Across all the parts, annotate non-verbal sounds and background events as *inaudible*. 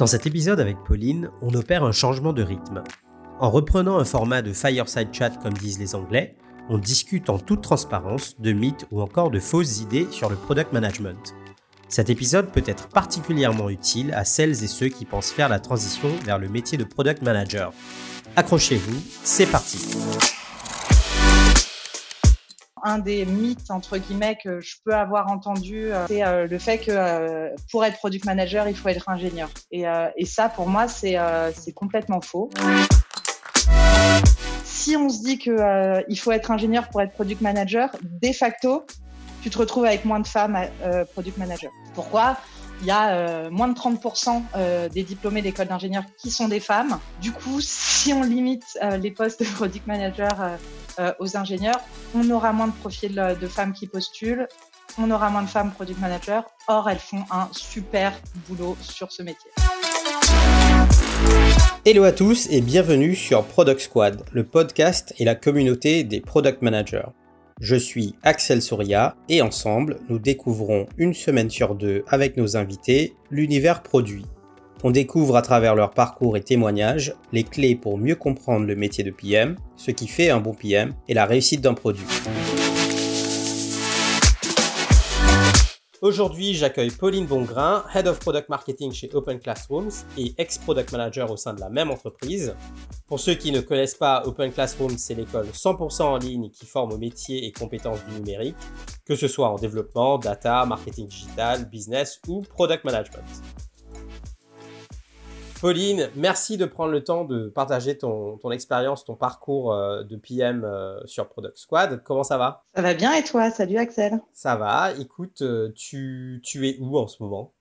Dans cet épisode avec Pauline, on opère un changement de rythme. En reprenant un format de fireside chat comme disent les Anglais, on discute en toute transparence de mythes ou encore de fausses idées sur le product management. Cet épisode peut être particulièrement utile à celles et ceux qui pensent faire la transition vers le métier de product manager. Accrochez-vous, c'est parti un des mythes entre guillemets que je peux avoir entendu, euh, c'est euh, le fait que euh, pour être product manager, il faut être ingénieur. Et, ça, pour moi, c'est complètement faux. Si on se dit que il faut être ingénieur pour être product manager, de facto, tu te retrouves avec moins de femmes product manager. Pourquoi? Il y a moins de 30% des diplômés d'école d'ingénieurs qui sont des femmes. Du coup, si on limite les postes de product manager euh, aux ingénieurs, on aura moins de profils de femmes qui postulent, on aura moins de femmes product managers. Or, elles font un super boulot sur ce métier. Hello à tous et bienvenue sur Product Squad, le podcast et la communauté des product managers. Je suis Axel Souria et ensemble, nous découvrons une semaine sur deux avec nos invités l'univers produit on découvre à travers leur parcours et témoignages les clés pour mieux comprendre le métier de PM, ce qui fait un bon PM et la réussite d'un produit. Aujourd'hui, j'accueille Pauline Bongrain, Head of Product Marketing chez Open Classrooms et ex-product manager au sein de la même entreprise. Pour ceux qui ne connaissent pas, Open Classrooms, c'est l'école 100% en ligne qui forme aux métiers et compétences du numérique, que ce soit en développement, data, marketing digital, business ou product management. Pauline, merci de prendre le temps de partager ton, expérience, ton parcours euh, de PM euh, sur Product Squad. Comment ça va? Ça va bien et toi? Salut Axel. Ça va. Écoute, euh, tu, es où en ce moment?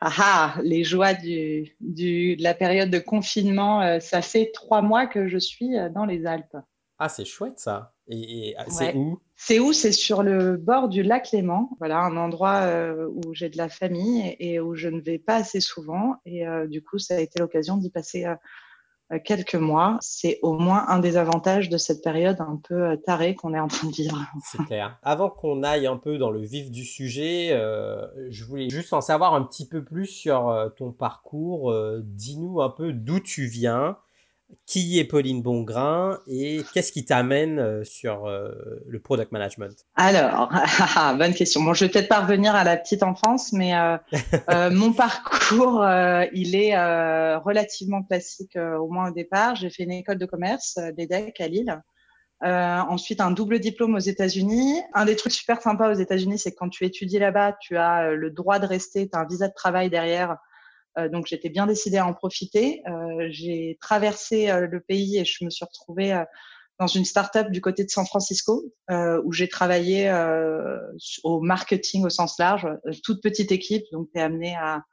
Ah, ah les joies du, de la période de confinement. ça fait trois mois que je suis dans les Alpes. Ah, c'est chouette ça. Et, ah, c'est où? C'est où? C'est sur le bord du lac Léman. Voilà, un endroit euh, où j'ai de la famille et, où je ne vais pas assez souvent. Et euh, du coup, ça a été l'occasion d'y passer euh, quelques mois. C'est au moins un des avantages de cette période un peu tarée qu'on est en train de vivre. *laughs* C'est clair. Avant qu'on aille un peu dans le vif du sujet, je voulais juste en savoir un petit peu plus sur ton parcours. Dis-nous un peu d'où tu viens qui est Pauline Bongrain et qu'est-ce qui t'amène euh, sur euh, le product management? Alors, *laughs* bonne question. Bon, je vais peut-être pas revenir à la petite enfance, mais euh, *laughs* mon parcours, il est relativement classique au moins au départ. J'ai fait une école de commerce, l'EDEC à Lille. ensuite, un double diplôme aux États-Unis. Un des trucs super sympas aux États-Unis, c'est que quand tu étudies là-bas, tu as le droit de rester, tu as un visa de travail derrière euh, donc j'étais bien décidée à en profiter. Euh, j'ai traversé euh, le pays et je me suis retrouvée dans une start-up du côté de San Francisco où j'ai travaillé au marketing au sens large, toute petite équipe, donc tu es amené à,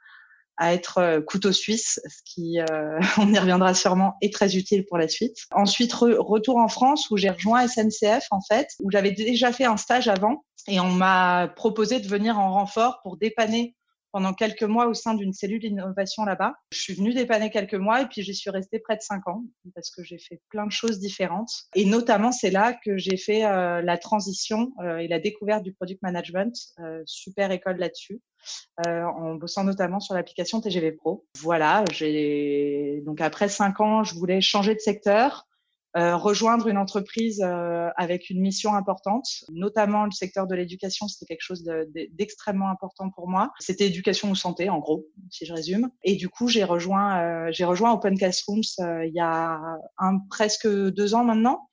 à être couteau suisse, ce qui, *laughs* on y reviendra sûrement, est très utile pour la suite. Ensuite, retour en France où j'ai rejoint SNCF en fait, où j'avais déjà fait un stage avant et on m'a proposé de venir en renfort pour dépanner pendant quelques mois au sein d'une cellule d'innovation là-bas. Je suis venue dépanner quelques mois et puis j'y suis restée près de cinq ans parce que j'ai fait plein de choses différentes. Et notamment, c'est là que j'ai fait euh, la transition euh, et la découverte du product management. Euh, super école là-dessus. en bossant notamment sur l'application TGV Pro. Voilà, j'ai donc après cinq ans, je voulais changer de secteur. Euh, rejoindre une entreprise euh, avec une mission importante, notamment le secteur de l'éducation, c'était quelque chose d'extrêmement important pour moi. C'était éducation ou santé, en gros, si je résume. Et du coup, j'ai rejoint, euh, rejoint Open Classrooms il y a un, presque deux ans maintenant.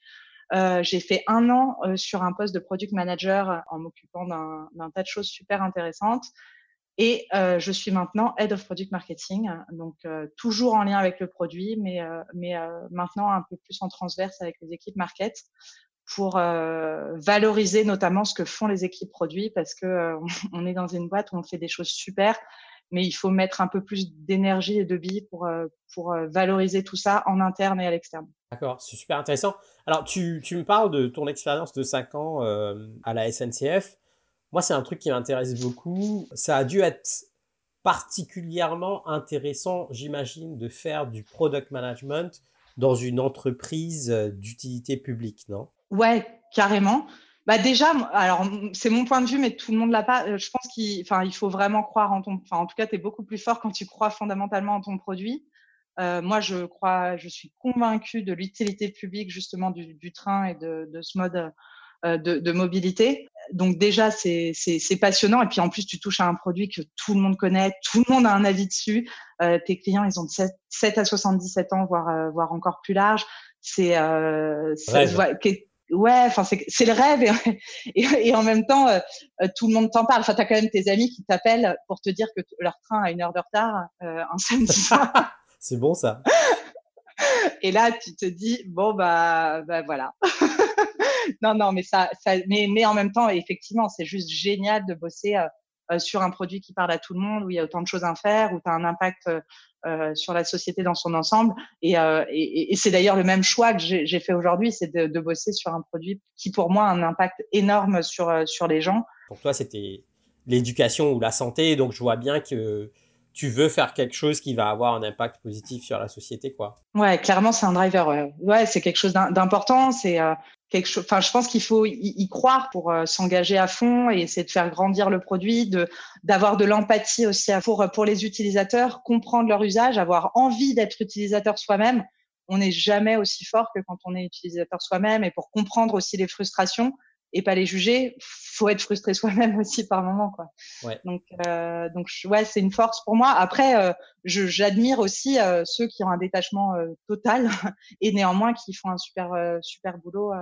Euh, j'ai fait un an sur un poste de product manager en m'occupant d'un tas de choses super intéressantes. Et euh, je suis maintenant Head of Product Marketing, donc euh, toujours en lien avec le produit, mais, euh, mais maintenant un peu plus en transverse avec les équipes market pour valoriser notamment ce que font les équipes produits parce que *laughs* on est dans une boîte où on fait des choses super, mais il faut mettre un peu plus d'énergie et de billes pour, pour valoriser tout ça en interne et à l'externe. D'accord, c'est super intéressant. Alors, tu, tu, me parles de ton expérience de 5 ans à la SNCF. Moi, c'est un truc qui m'intéresse beaucoup. Ça a dû être particulièrement intéressant, j'imagine, de faire du product management dans une entreprise euh, d'utilité publique, non? Ouais, carrément. bah déjà, alors c'est mon point de vue, mais tout le monde l'a pas. Je pense qu'il, enfin, il faut vraiment croire en ton. En tout cas, tu es beaucoup plus fort quand tu crois fondamentalement en ton produit. Euh, moi, je crois, je suis convaincue de l'utilité publique justement du, train et de, ce mode euh, de, mobilité. Donc déjà, c'est passionnant. Et puis en plus, tu touches à un produit que tout le monde connaît, tout le monde a un avis dessus. Euh, tes clients, ils ont de 7, 7 à 77 ans, voire, euh, voire encore plus large. C'est euh, ouais, enfin c'est le rêve et, et, en même temps, euh, tout le monde t'en parle. Enfin, t'as quand même tes amis qui t'appellent pour te dire que leur train a une heure de retard euh, un *laughs* samedi soir. C'est bon ça. Et là, tu te dis bon bah, bah voilà. Non non, mais ça, ça mais, mais en même temps, effectivement, c'est juste génial de bosser euh, euh, sur un produit qui parle à tout le monde, où il y a autant de choses à faire, où tu as un impact euh, sur la société dans son ensemble. Et, euh, et, et c'est d'ailleurs le même choix que j'ai fait aujourd'hui, c'est de, de, bosser sur un produit qui, pour moi, a un impact énorme sur, sur les gens. Pour toi, c'était l'éducation ou la santé, donc je vois bien que tu veux faire quelque chose qui va avoir un impact positif sur la société, quoi. Ouais, clairement, c'est un driver. Ouais, ouais c'est quelque chose d'important. C'est euh, Enfin, je pense qu'il faut y, croire pour euh, s'engager à fond et essayer de faire grandir le produit, d'avoir de l'empathie aussi pour pour les utilisateurs, comprendre leur usage, avoir envie d'être utilisateur soi-même. On n'est jamais aussi fort que quand on est utilisateur soi-même et pour comprendre aussi les frustrations et pas les juger. Faut être frustré *laughs* soi-même aussi par moment, quoi. Ouais. Donc, euh, donc ouais, c'est une force pour moi. Après, euh, j'admire aussi euh, ceux qui ont un détachement total *laughs* et néanmoins qui font un super super boulot.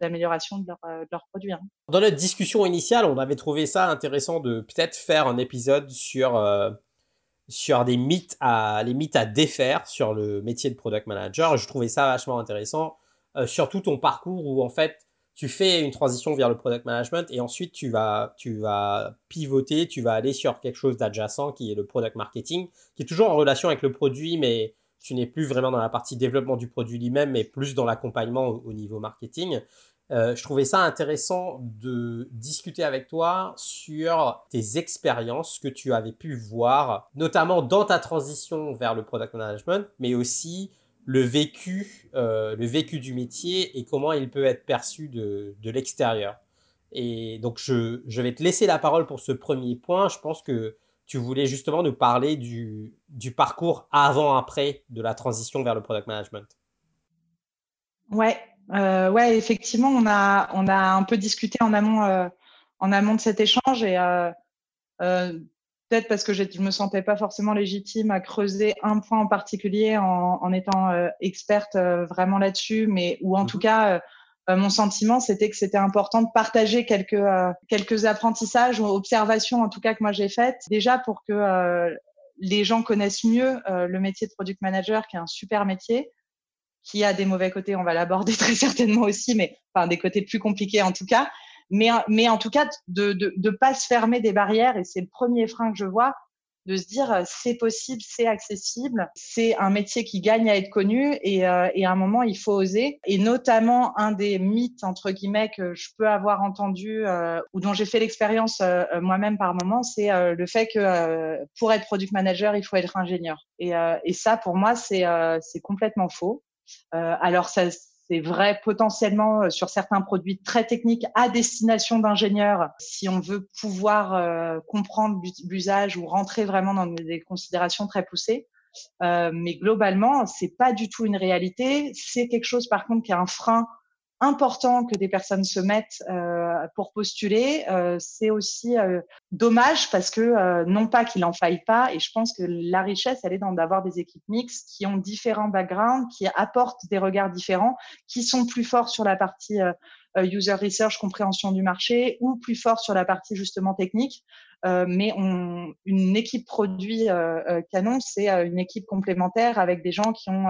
d'amélioration de, leur, de leurs produits. Hein. Dans notre discussion initiale, on avait trouvé ça intéressant de peut-être faire un épisode sur sur des mythes à les mythes à défaire sur le métier de product manager. Je trouvais ça vachement intéressant, surtout ton parcours où en fait tu fais une transition vers le product management et ensuite tu vas, tu vas pivoter, tu vas aller sur quelque chose d'adjacent qui est le product marketing, qui est toujours en relation avec le produit, mais tu n'es plus vraiment dans la partie développement du produit lui-même, mais plus dans l'accompagnement au, niveau marketing. Euh, je trouvais ça intéressant de discuter avec toi sur tes expériences que tu avais pu voir, notamment dans ta transition vers le product management, mais aussi le vécu, euh, le vécu du métier et comment il peut être perçu de, de l'extérieur. Et donc, je, je, vais te laisser la parole pour ce premier point. Je pense que tu voulais justement nous parler du, du parcours avant-après de la transition vers le product management. Ouais, euh, ouais, effectivement, on a, on a un peu discuté en amont, euh, en amont de cet échange et euh, euh peut-être parce que je ne me sentais pas forcément légitime à creuser un point en particulier en, en étant euh, experte euh, vraiment là-dessus, mais ou en tout mmh cas, euh, mon sentiment, c'était que c'était important de partager quelques quelques apprentissages ou observations, en tout cas que moi j'ai faites, déjà pour que les gens connaissent mieux le métier de product manager, qui est un super métier, qui a des mauvais côtés, on va l'aborder *laughs* très certainement aussi, mais enfin des côtés plus compliqués en tout cas, mais, mais en tout cas, de ne de, de pas se fermer des barrières, et c'est le premier frein que je vois, de se dire euh, c'est possible, c'est accessible, c'est un métier qui gagne à être connu et, euh, et, à un moment il faut oser. Et notamment un des mythes entre guillemets que je peux avoir entendu euh, ou dont j'ai fait l'expérience euh, moi-même par moment, c'est euh, le fait que pour être product manager il faut être ingénieur. Et, et ça pour moi c'est c'est complètement faux. alors ça c'est vrai potentiellement euh, sur certains produits très techniques à destination d'ingénieurs, si on veut pouvoir euh, comprendre l'usage ou rentrer vraiment dans des considérations très poussées. Euh, mais globalement, c'est pas du tout une réalité. C'est quelque chose, par contre, qui est un frein important que des personnes se mettent euh, pour postuler. Euh, c'est aussi euh, dommage parce que euh, non pas qu'il en faille pas, et je pense que la richesse, elle est dans d'avoir des équipes mixtes qui ont différents backgrounds, qui apportent des regards différents, qui sont plus forts sur la partie euh, user research, compréhension du marché, ou plus forts sur la partie justement technique. Euh, mais on, une équipe produit euh, Canon, c'est une équipe complémentaire avec des gens qui ont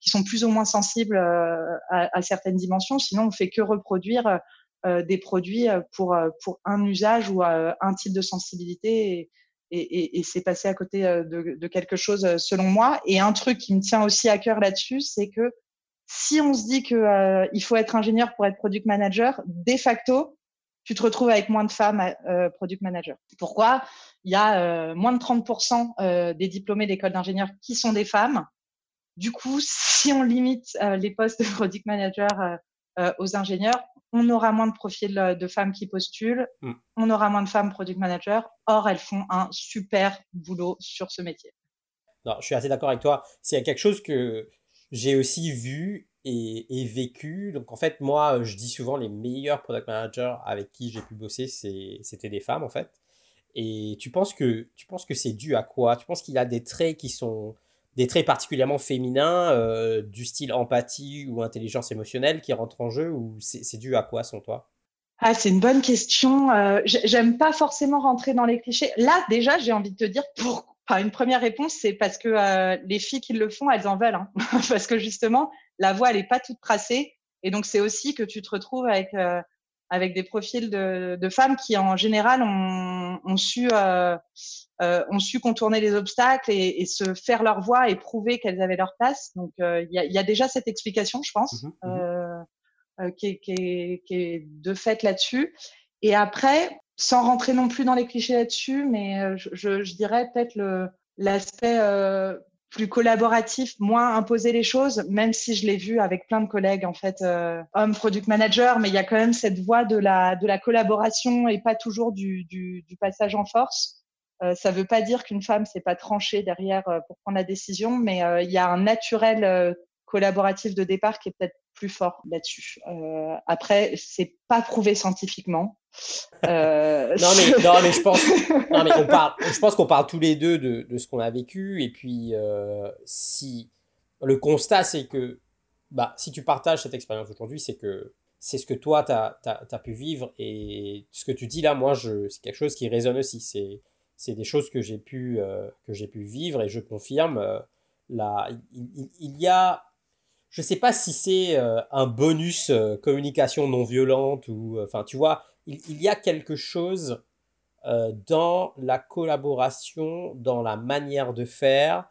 qui sont plus ou moins sensibles à, à, certaines dimensions. Sinon, on fait que reproduire des produits pour pour un usage ou un type de sensibilité. Et, et, et, et c'est passé à côté de, de, quelque chose selon moi. Et un truc qui me tient aussi à cœur là-dessus, c'est que si on se dit que euh, il faut être ingénieur pour être product manager, de facto, tu te retrouves avec moins de femmes euh, product manager. Pourquoi? Il y a euh, moins de 30% euh, des diplômés d'école d'ingénieurs qui sont des femmes. Du coup, si on limite euh, les postes de product manager aux ingénieurs, on aura moins de profils de femmes qui postulent, mm. on aura moins de femmes product managers. Or, elles font un super boulot sur ce métier. Non, je suis assez d'accord avec toi. C'est quelque chose que j'ai aussi vu et, vécu. Donc, en fait, moi, je dis souvent les meilleurs product managers avec qui j'ai pu bosser, c'était des femmes, en fait. Et tu penses que que c'est dû à quoi? Tu penses qu'il y a des traits qui sont des traits particulièrement féminins, euh, du style empathie ou intelligence émotionnelle qui rentrent en jeu ou c'est dû à quoi, selon toi? Ah, c'est une bonne question. Euh, J'aime pas forcément rentrer dans les clichés. Là, déjà, j'ai envie de te dire pour. Enfin, une première réponse, c'est parce que euh, les filles qui le font, elles en veulent. Hein. *laughs* parce que justement, la voie, elle est pas toute tracée. Et donc, c'est aussi que tu te retrouves avec euh, avec des profils de, de, femmes qui, en général, ont, ont su euh, euh, ont su contourner les obstacles et, et, se faire leur voix et prouver qu'elles avaient leur place. Donc, euh, il y, a, y, a, déjà cette explication, je pense, mmh mmh euh, euh, qui, est, qui, est, qui, est, de fait là-dessus. Et après, sans rentrer non plus dans les clichés là-dessus, mais je, je, je dirais peut-être l'aspect plus collaboratif, moins imposer les choses, même si je l'ai vu avec plein de collègues, en fait, euh, hommes product manager, mais il y a quand même cette voie de la, de la collaboration et pas toujours du, du, du passage en force. Euh, ça veut pas dire qu'une femme s'est pas tranchée derrière euh, pour prendre la décision, mais euh, il y a un naturel euh, collaboratif de départ qui est peut-être plus fort là-dessus. Euh, après, c'est pas prouvé scientifiquement. Euh... *laughs* non, mais, non, mais je pense, non, mais on parle, je pense qu'on parle tous les deux de, de ce qu'on a vécu. Et puis, euh, si le constat, c'est que bah, si tu partages cette expérience aujourd'hui, c'est que c'est ce que toi, tu as, as, pu vivre. Et ce que tu dis là, moi, c'est quelque chose qui résonne aussi. C'est des choses que j'ai pu, pu vivre et je confirme. Euh, là, il, il, y a je sais pas si c'est euh, un bonus euh, communication non violente ou, euh, enfin, tu vois, il, il, y a quelque chose dans la collaboration, dans la manière de faire,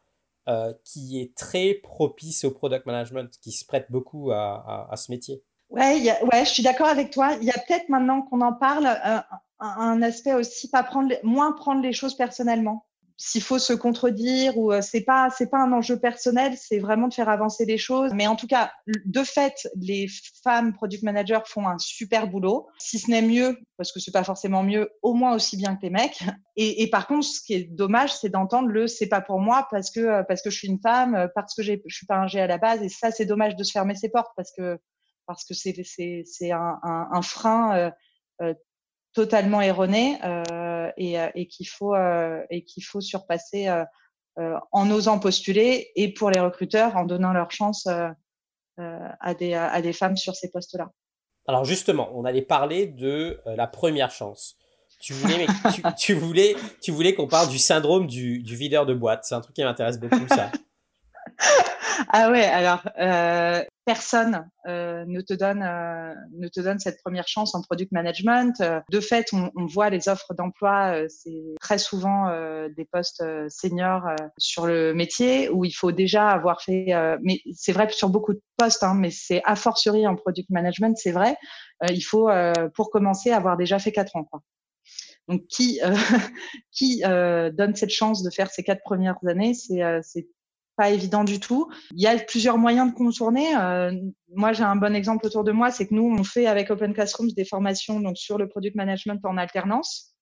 qui est très propice au product management, qui se prête beaucoup à, à, ce métier. Ouais, ouais, je suis d'accord avec toi. Il y a peut-être maintenant qu'on en parle, un, un aspect aussi, pas prendre, moins prendre les choses personnellement s'il faut se contredire ou euh, c'est pas c'est pas un enjeu personnel, c'est vraiment de faire avancer les choses. Mais en tout cas, de fait, les femmes product managers font un super boulot, si ce n'est mieux parce que c'est pas forcément mieux, au moins aussi bien que les mecs. Et, et par contre, ce qui est dommage, c'est d'entendre le c'est pas pour moi parce que euh, parce que je suis une femme, euh, parce que je suis pas un G à la base. Et ça, c'est dommage de se fermer ses portes parce que parce que c'est c'est c'est un, un, un frein euh, totalement erroné euh, et, euh, et qu'il faut euh, et qu'il faut surpasser en osant postuler et pour les recruteurs en donnant leur chance à des à des femmes sur ces postes-là. Alors justement, on allait parler de la première chance. Tu voulais, *laughs* tu, tu, voulais, tu voulais qu'on parle du syndrome du, du videur de boîte. C'est un truc qui m'intéresse beaucoup, ça. *laughs* ah ouais, alors euh, personne euh, ne te donne euh, ne te donne cette première chance en product management. De fait, on, on voit les offres d'emploi, euh, c'est très souvent euh, des postes seniors sur le métier où il faut déjà avoir fait. mais c'est vrai sur beaucoup de postes, hein, mais c'est a fortiori en product management, c'est vrai. il faut pour commencer avoir déjà fait quatre ans. Quoi. Donc qui *laughs* qui donne cette chance de faire ces quatre premières années, c'est pas évident du tout. Il y a plusieurs moyens de contourner. Euh, moi, j'ai un bon exemple autour de moi, c'est que nous, on fait avec Open Classrooms des formations donc sur le product management en alternance.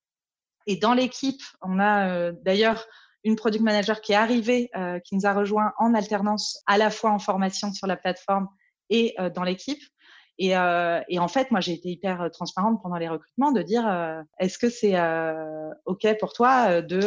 Et dans l'équipe, on a euh, d'ailleurs une product manager qui est arrivée, euh, qui nous a rejoint en alternance, à la fois en formation sur la plateforme et euh, dans l'équipe. Et, euh, et, en fait, moi, j'ai été hyper euh, transparente pendant les recrutements de dire euh, est-ce que c'est ok pour toi de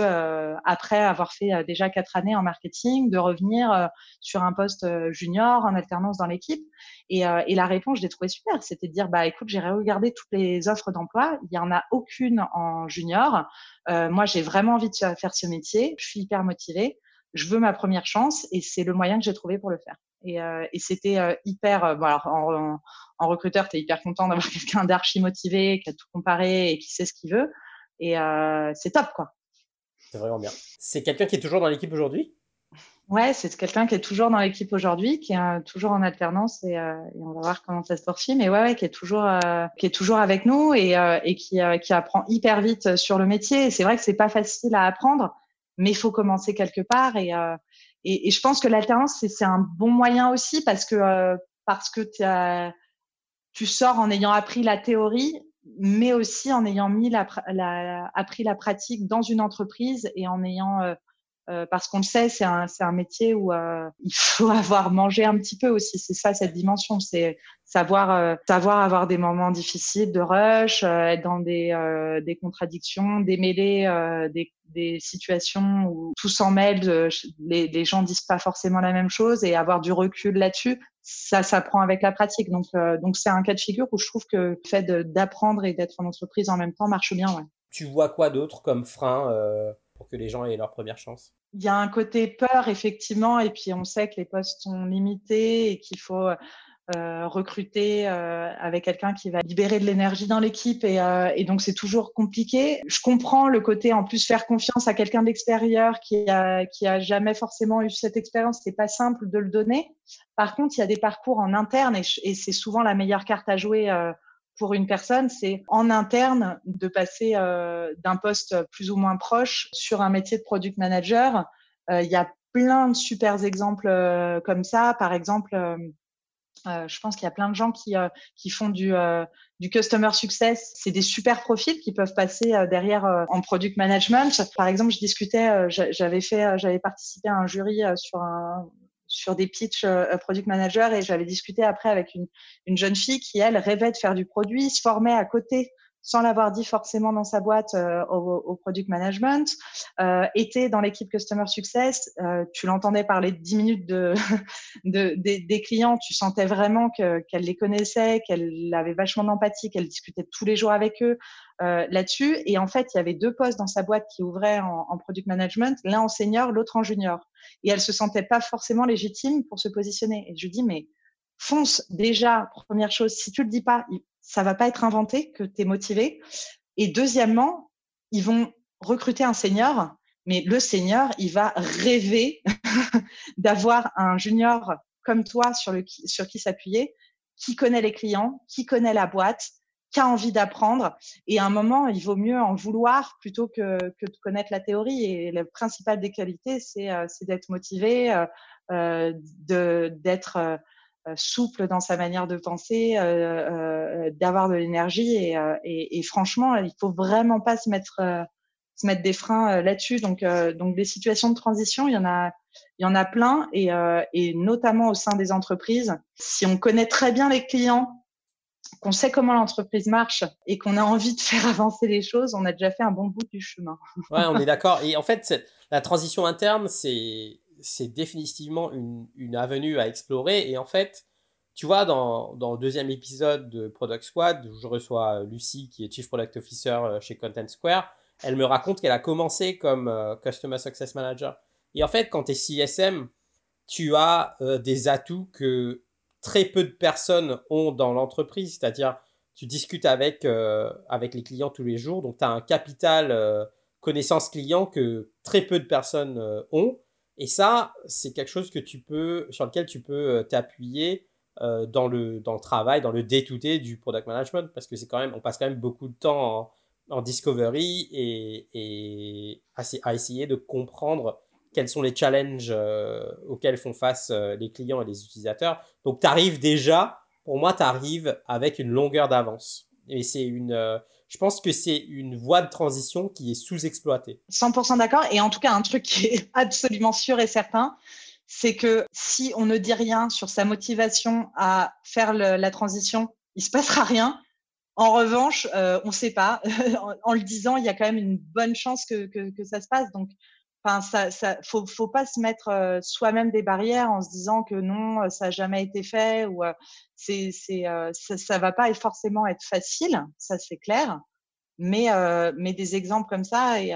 après avoir fait déjà quatre années en marketing, de revenir sur un poste junior en alternance dans l'équipe? Et, et, la réponse, je l'ai trouvée super, c'était de dire bah écoute, j'ai regardé toutes les offres d'emploi, il y en a aucune en junior. moi, j'ai vraiment envie de faire ce métier, je suis hyper motivée, je veux ma première chance et c'est le moyen que j'ai trouvé pour le faire. Et, euh, et c'était euh, hyper. Euh, bon, alors, en, en recruteur, tu es hyper content d'avoir *laughs* quelqu'un d'archi motivé, qui a tout comparé et qui sait ce qu'il veut. Et c'est top, quoi. C'est vraiment bien. C'est quelqu'un qui est toujours dans l'équipe aujourd'hui? Ouais, c'est quelqu'un qui est toujours dans l'équipe aujourd'hui, qui est toujours en alternance et, euh, et, on va voir comment ça se poursuit. Mais ouais, ouais qui est toujours, euh, qui est toujours avec nous et, euh, et qui, qui apprend hyper vite sur le métier. C'est vrai que c'est pas facile à apprendre, mais il faut commencer quelque part et, et, et je pense que l'alternance, c'est un bon moyen aussi parce que, euh, parce que tu sors en ayant appris la théorie, mais aussi en ayant mis la, appris la pratique dans une entreprise et en ayant euh, euh, parce qu'on le sait, c'est un, métier où euh, il faut *laughs* avoir mangé un petit peu aussi. C'est ça cette dimension, c'est savoir euh, avoir des moments difficiles de rush, être dans des, contradictions, démêler des, des situations où tout s'en mêle, les, les gens disent pas forcément la même chose et avoir du recul là-dessus. Ça s'apprend avec la pratique. Donc, c'est un cas de figure où je trouve que le fait d'apprendre et d'être en entreprise en même temps marche bien. Tu vois quoi d'autre comme frein que les gens aient leur première chance il y a un côté peur, effectivement, et puis on sait que les postes sont limités et qu'il faut euh, recruter euh, avec quelqu'un qui va libérer de l'énergie dans l'équipe et, euh, et, donc c'est toujours compliqué. Je comprends le côté en plus faire confiance à quelqu'un d'extérieur qui a jamais forcément eu cette expérience, c'est pas simple de le donner. Par contre, il y a des parcours en interne et, c'est souvent la meilleure carte à jouer pour une personne, c'est en interne de passer euh, d'un poste plus ou moins proche sur un métier de product manager. Euh, il y a plein de super exemples euh, comme ça. Par exemple, je pense qu'il y a plein de gens qui, qui font du, du customer success. C'est des super profils qui peuvent passer derrière en product management. Par exemple, je discutais, j'avais fait, j'avais participé à un jury sur un sur des pitchs euh, product manager et j'avais discuté après avec une, une jeune fille qui, elle, rêvait de faire du produit, se formait à côté sans l'avoir dit forcément dans sa boîte euh, au, product management, euh, était dans l'équipe Customer Success, euh, tu l'entendais parler 10 minutes de, *laughs* de, des clients, tu sentais vraiment qu'elle les connaissait, qu'elle avait vachement d'empathie, qu'elle discutait tous les jours avec eux euh, là-dessus. Et en fait, il y avait deux postes dans sa boîte qui ouvraient en, en product management, l'un en senior, l'autre en junior. Et elle se sentait pas forcément légitime pour se positionner. Et je dis, mais fonce déjà, première chose, si tu le dis pas, ça va pas être inventé que tu es motivé. Et deuxièmement, ils vont recruter un senior, mais le senior, il va rêver *laughs* d'avoir un junior comme toi sur, le, sur qui s'appuyer, qui connaît les clients, qui connaît la boîte, qui a envie d'apprendre. Et à un moment, il vaut mieux en vouloir plutôt que, que de connaître la théorie. Et le principal des qualités, c'est euh, d'être motivé, euh, euh d'être euh, souple dans sa manière de penser, euh, euh, d'avoir de l'énergie. Et, franchement, il faut vraiment pas se mettre, se mettre des freins là-dessus. Donc, donc, des situations de transition, il y en a, il y en a plein, et, et notamment au sein des entreprises. Si on connaît très bien les clients, qu'on sait comment l'entreprise marche et qu'on a envie de faire *laughs* avancer les choses, on a déjà fait un bon bout du chemin. ouais, on est d'accord. Et en fait, la transition interne, c'est c'est définitivement une, une, avenue à explorer. Et en fait, tu vois, dans, dans, le deuxième épisode de Product Squad, où je reçois Lucie, qui est Chief Product Officer euh, chez Content Square, elle me raconte qu'elle a commencé comme euh, Customer Success Manager. Et en fait, quand tu es CSM, tu as euh, des atouts que très peu de personnes ont dans l'entreprise, c'est-à-dire tu discutes avec, avec les clients tous les jours, donc tu as un capital connaissance client que très peu de personnes ont. Et ça, c'est quelque chose que tu peux, sur lequel tu peux euh, t'appuyer euh, dans, le, dans le travail, dans le day-to-day du product management, parce que c'est quand même, on passe quand même beaucoup de temps en, discovery et, et à, essayer de comprendre quels sont les challenges euh, auxquels font face les clients et les utilisateurs. Donc, tu arrives déjà, pour moi, tu arrives avec une longueur d'avance. Et c'est une, je pense que c'est une voie de transition qui est sous-exploitée. 100% d'accord. Et en tout cas, un truc qui est *laughs* absolument sûr et certain, c'est que si on ne dit rien sur sa motivation à faire la transition, il se passera rien. En revanche, euh, on ne sait pas. *laughs* en, le disant, il y a quand même une bonne chance que, que, que ça se passe. Donc, Enfin, ça, ça, faut, faut pas se mettre euh, soi-même des barrières en se disant que non, euh, ça n'a jamais été fait ou euh, c'est, c'est, ça, ça va pas forcément être facile, ça c'est clair. Mais, mais des exemples comme ça et,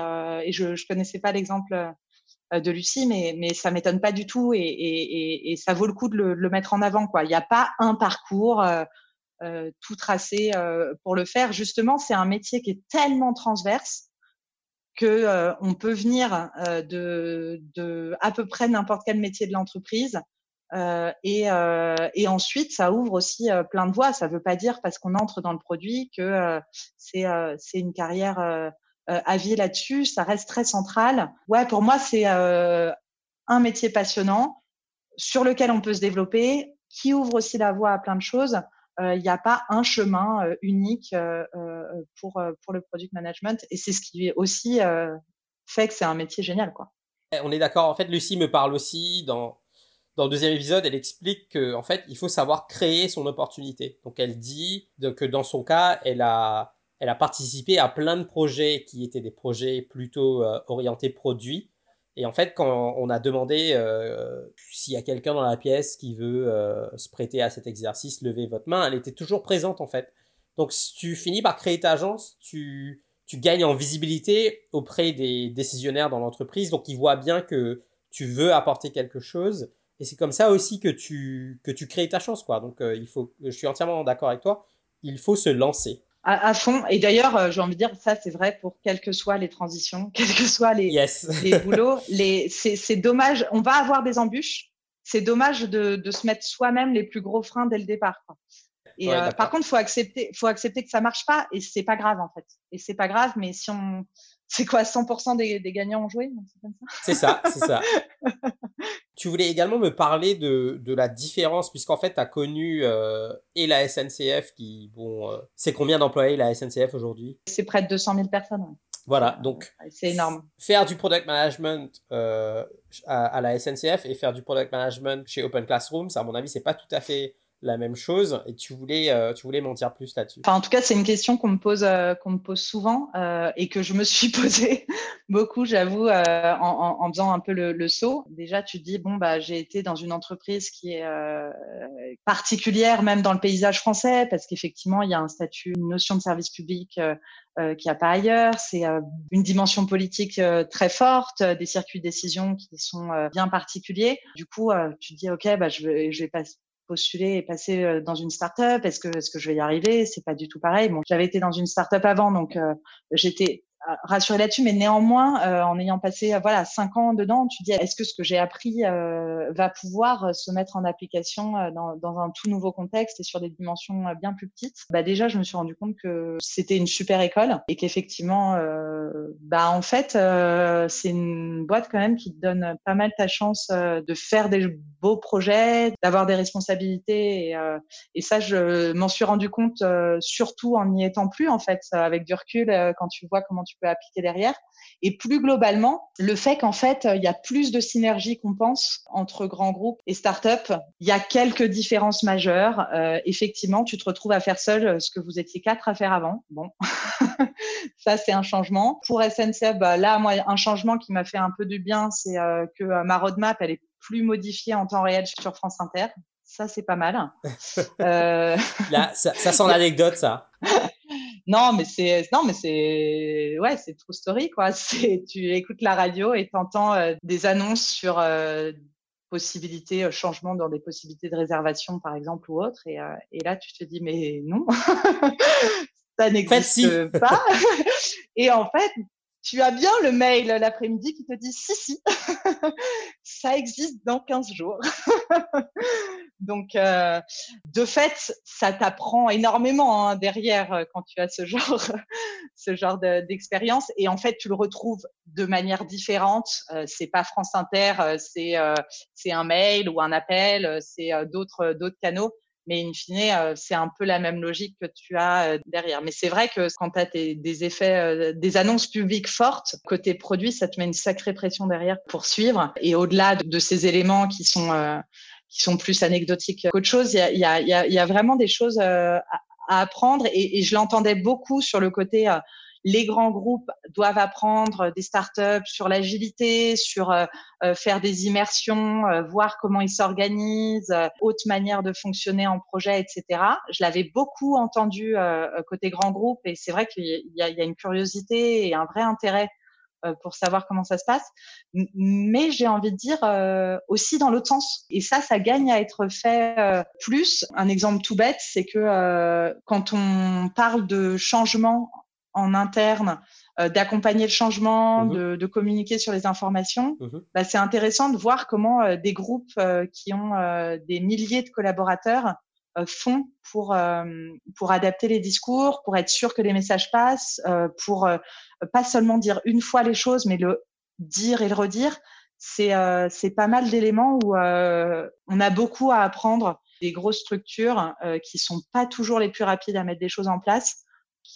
et je, je connaissais pas l'exemple de Lucie, mais, mais ça m'étonne pas du tout et, et, et, ça vaut le coup de le, le mettre en avant. Quoi. Il n'y a pas un parcours tout tracé pour le faire. Justement, c'est un métier qui est tellement transverse que euh, on peut venir euh, de, de, à peu près n'importe quel métier de l'entreprise. Euh, et, et, ensuite, ça ouvre aussi plein de voies. Ça ne veut pas dire parce qu'on entre dans le produit que c'est c'est une carrière à vie là-dessus. Ça reste très central. Ouais, pour moi, c'est un métier passionnant sur lequel on peut se développer, qui ouvre aussi la voie à plein de choses. Il n'y a pas un chemin unique pour, pour le product management. Et c'est ce qui aussi fait que c'est un métier génial. Quoi. Eh, on est d'accord. En fait, Lucie me parle aussi dans, dans le deuxième épisode, elle explique qu'en en fait, il faut savoir créer son opportunité. Donc, elle dit que dans son cas, elle a, elle a participé à plein de projets qui étaient des projets plutôt orientés produits et en fait, quand on a demandé euh, s'il y a quelqu'un dans la pièce qui veut euh, se prêter à cet exercice, lever votre main, elle était toujours présente en fait. Donc si tu finis par créer ta agence, tu, gagnes en visibilité auprès des décisionnaires dans l'entreprise, donc ils voient bien que tu veux apporter quelque chose. Et c'est comme ça aussi que tu, que tu crées ta chance. Quoi. Donc euh, il faut, je suis entièrement d'accord avec toi, il faut se lancer à, fond. Et d'ailleurs, euh, j'ai envie de dire, ça, c'est vrai pour quelles que soient les transitions, *laughs* quels que soient les, les boulots. Les, c'est dommage. On va avoir des embûches. C'est dommage de, de, se mettre soi-même les plus gros freins dès le départ. Quoi. Et euh, par contre, faut accepter, faut accepter que ça marche pas et c'est pas grave en fait. Et c'est pas grave, mais si on, c'est quoi 100% des, des, gagnants ont joué C'est ça, c'est ça. *laughs* tu voulais également me parler de, de la différence, puisqu'en fait, tu as connu euh, et la SNCF qui, bon, euh, c'est combien d'employés la SNCF aujourd'hui? C'est près de 200 000 personnes. Voilà, donc c'est énorme. Faire du product management à, à, la SNCF et faire du product management chez Open Classrooms, à mon avis, c'est pas tout à fait la même chose et tu voulais, euh, tu voulais m'en dire plus là-dessus. Enfin, en tout cas, c'est une question qu'on me pose, euh, qu'on me pose souvent euh, et que je me suis *laughs* posée beaucoup, j'avoue, en, faisant un peu le, saut. Déjà, tu te dis bon bah j'ai été dans une entreprise qui est particulière même dans le paysage français parce qu'effectivement il y a un statut, une notion de service public qu'il n'y a pas ailleurs. C'est une dimension politique très forte, des circuits de décision qui sont bien particuliers. Du coup, tu te dis ok, bah je vais, je postuler et passer euh, dans une start-up? Est-ce que, est-ce que je vais y arriver? C'est pas du tout pareil. Bon, j'avais été dans une start-up avant, donc euh, j'étais rassurée là-dessus, mais néanmoins, euh, en ayant passé euh, voilà cinq ans dedans, tu dis est-ce que ce que j'ai appris euh, va pouvoir se mettre en application dans, dans, un tout nouveau contexte et sur des dimensions bien plus petites? Bah déjà, je me suis rendu compte que c'était une super école et qu'effectivement, bah en fait, c'est une boîte quand même qui te donne pas mal ta chance de faire des beaux projets, d'avoir des responsabilités et, et ça, je m'en suis rendu compte surtout en n'y étant plus en fait, avec du recul quand tu vois comment tu tu peux appliquer derrière. Et plus globalement, le fait qu'en fait, il y a plus de synergie qu'on pense entre grands groupes et startups. Il y a quelques différences majeures. Euh, effectivement, tu te retrouves à faire seul ce que vous étiez quatre à faire avant. Bon, *laughs* ça c'est un changement. Pour SNCF, bah, là, moi, un changement qui m'a fait un peu du bien, c'est euh, que euh, ma roadmap, elle est plus modifiée en temps réel sur France Inter. Ça, c'est pas mal. *laughs* Là, ça, ça sent *laughs* l'anecdote, ça. Non, mais c'est non, mais c'est ouais, c'est true story quoi. *laughs* C'est tu écoutes la radio et t'entends euh, des annonces sur euh, possibilités, euh, changements dans des possibilités de réservation par exemple ou autre, et, euh, et là tu te dis mais non, *laughs* ça n'existe pas. *laughs* et en fait, tu as bien le mail l'après-midi qui te dit si, si, *laughs* ça existe dans 15 jours. *laughs* Donc, euh, de fait, ça t'apprend énormément hein, derrière euh, quand tu as ce genre, *laughs* ce genre d'expérience. et en fait, tu le retrouves de manière différente. Euh, c'est pas France Inter, euh, c'est c'est un mail ou un appel, c'est d'autres d'autres canaux mais in fine, euh, c'est un peu la même logique que tu as euh, derrière. Mais c'est vrai que quand tu as des effets, euh, des annonces publiques fortes, côté produit, ça te met une sacrée pression derrière pour suivre. Et au-delà de, ces éléments qui sont, qui sont plus anecdotiques qu'autre chose, il y a, y, a, y a, vraiment des choses à, apprendre. Et, et je l'entendais beaucoup sur le côté les grands groupes doivent apprendre des startups sur l'agilité, sur euh, euh, faire des immersions, euh, voir comment ils s'organisent, haute manière de fonctionner en projet, etc. Je l'avais beaucoup entendu côté grands groupes et c'est vrai qu'il y, y, a une curiosité et un vrai intérêt pour savoir comment ça se passe. Mais j'ai envie de dire aussi dans l'autre sens. Et ça, ça gagne à être fait plus. Un exemple tout bête, c'est que quand on parle de changement en interne, euh, d'accompagner le changement, mmh de, de, communiquer sur les informations, mmh bah, c'est intéressant de voir comment euh, des groupes euh, qui ont des milliers de collaborateurs font pour pour adapter les discours, pour être sûr que les messages passent, pour pas seulement dire une fois les choses, mais le dire et le redire. C'est c'est pas mal d'éléments où on a beaucoup à apprendre. Des grosses structures euh, qui sont pas toujours les plus rapides à mettre des choses en place,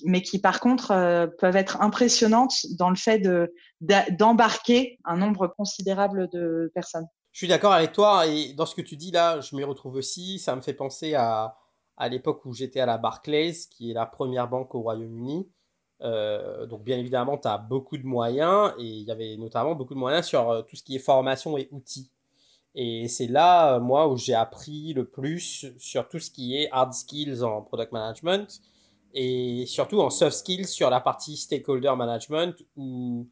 mais qui par contre euh, peuvent être impressionnantes dans le fait de d'embarquer un nombre considérable de personnes. Je suis d'accord avec toi et dans ce que tu dis là, je m'y retrouve aussi. Ça me fait penser à, l'époque où j'étais à la Barclays, qui est la première banque au Royaume-Uni. Euh, donc bien évidemment, tu as beaucoup de moyens et il y avait notamment beaucoup de moyens sur euh, tout ce qui est formation et outils. Et c'est là, moi, où j'ai appris le plus sur tout ce qui est hard skills en product management et surtout en soft skills sur la partie stakeholder management où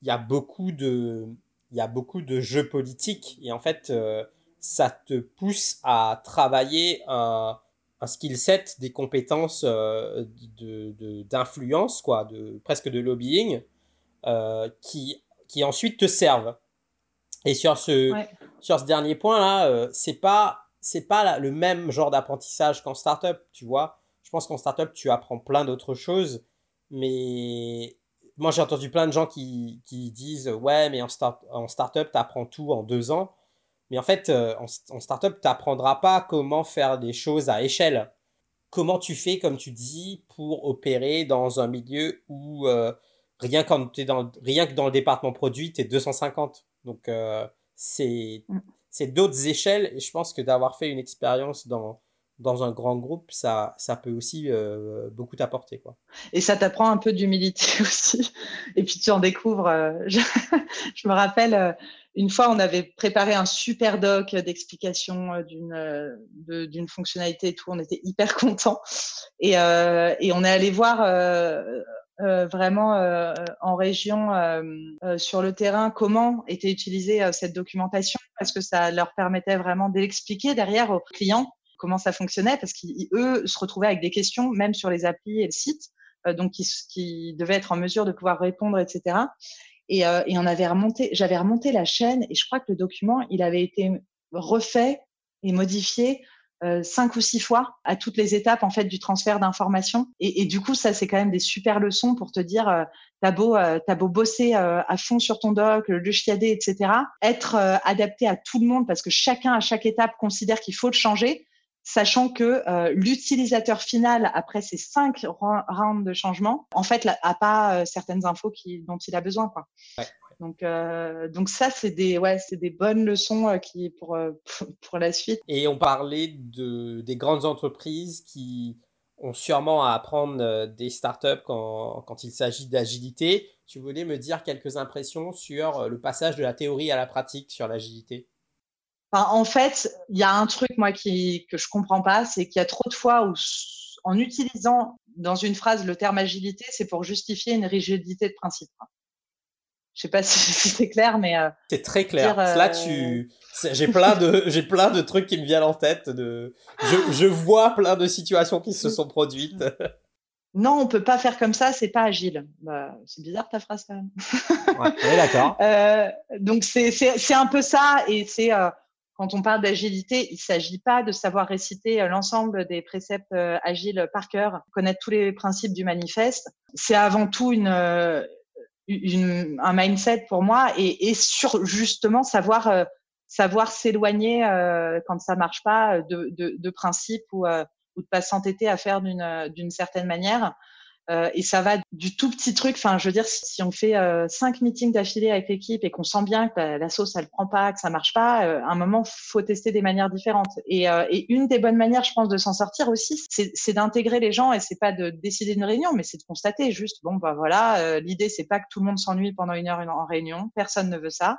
il y a beaucoup de, il y a beaucoup de jeux politiques et en fait, euh, ça te pousse à travailler un, un skill set, des compétences euh, de, d'influence, quoi, de, presque de lobbying, euh, qui, qui ensuite te servent. Et sur ce, sur ce dernier point-là, c'est pas, c'est pas le même genre d'apprentissage qu'en startup, tu vois. Je pense qu'en startup, tu apprends plein d'autres choses, mais moi, j'ai entendu plein de gens qui, qui disent Ouais, mais en, start, en startup, tu apprends tout en deux ans. Mais en fait, euh, en, en startup, tu n'apprendras pas comment faire des choses à échelle. Comment tu fais, comme tu dis, pour opérer dans un milieu où euh, rien, quand es dans, rien que dans le département produit, tu es 250. Donc, euh, c'est c'est d'autres échelles. Et je pense que d'avoir fait une expérience dans, dans un grand groupe, ça, ça peut aussi euh, beaucoup t'apporter. Quoi. Et ça t'apprend un peu d'humilité *laughs* aussi. Et puis tu en découvres. Euh, *laughs* je, je, me rappelle, euh, une fois, on avait préparé un super doc d'explication d'une, d'une fonctionnalité et tout. On était hyper contents. Et, et on est allé voir vraiment en région, sur le terrain, comment était utilisée cette documentation, parce que ça leur permettait vraiment d'expliquer derrière aux clients comment ça fonctionnait parce qu'eux se retrouvaient avec des questions même sur les applis et le site, euh, donc qui, qui devaient être en mesure de pouvoir répondre, etc. Et, euh, et on avait remonté, j'avais remonté la chaîne et je crois que le document, il avait été refait et modifié euh, cinq ou six fois à toutes les étapes en fait du transfert d'informations. Et, et, du coup, ça c'est quand même des super leçons pour te dire, euh, t'as beau, euh, t'as beau bosser euh, à fond sur ton doc, le chiadé, etc. Être adapté à tout le monde parce que chacun à chaque étape considère qu'il faut le changer sachant que euh, l'utilisateur final, après ces cinq rounds de changement, en fait, n'a pas euh, certaines infos qui, dont il a besoin. Quoi. Donc, euh, donc ça, c'est des, ouais, c'est des bonnes leçons qui pour, *laughs* pour la suite. Et on parlait de, des grandes entreprises qui ont sûrement à apprendre des startups quand, quand il s'agit d'agilité. Tu voulais me dire quelques impressions sur le passage de la théorie à la pratique sur l'agilité? En fait, il y a un truc moi qui que je comprends pas, c'est qu'il y a trop de fois où en utilisant dans une phrase le terme agilité, c'est pour justifier une rigidité de principe. Je sais pas *laughs* si c'est clair, mais euh, c'est très clair. Là, tu, euh, j'ai plein de, *laughs* j'ai plein de trucs qui me viennent en tête. De, je, je vois plein de situations qui se sont produites. *laughs* Non, on peut pas faire comme ça, c'est pas agile. Bah, c'est bizarre ta phrase quand même. ouais, d'accord. Euh, donc c'est c'est un peu ça et c'est euh, quand on parle d'agilité, il ne s'agit pas de savoir réciter euh, l'ensemble des préceptes euh, agiles par cœur, connaître tous les principes du manifeste. C'est avant tout une, euh, une, un mindset pour moi et, et sur justement savoir savoir s'éloigner quand ça marche pas de, de, de principes ou, ou de pas s'entêter à faire d'une d'une certaine manière. Euh, et ça va du tout petit truc. Enfin, je veux dire, si on fait euh, cinq meetings d'affilée avec l'équipe et qu'on sent bien que la, sauce elle prend pas, que ça marche pas, euh, à un moment faut tester des manières différentes. Et, et une des bonnes manières, je pense, de s'en sortir aussi, c'est d'intégrer les gens et c'est pas de décider d'une réunion, mais c'est de constater juste bon bah voilà, l'idée c'est pas que tout le monde s'ennuie pendant une heure en réunion, personne ne veut ça.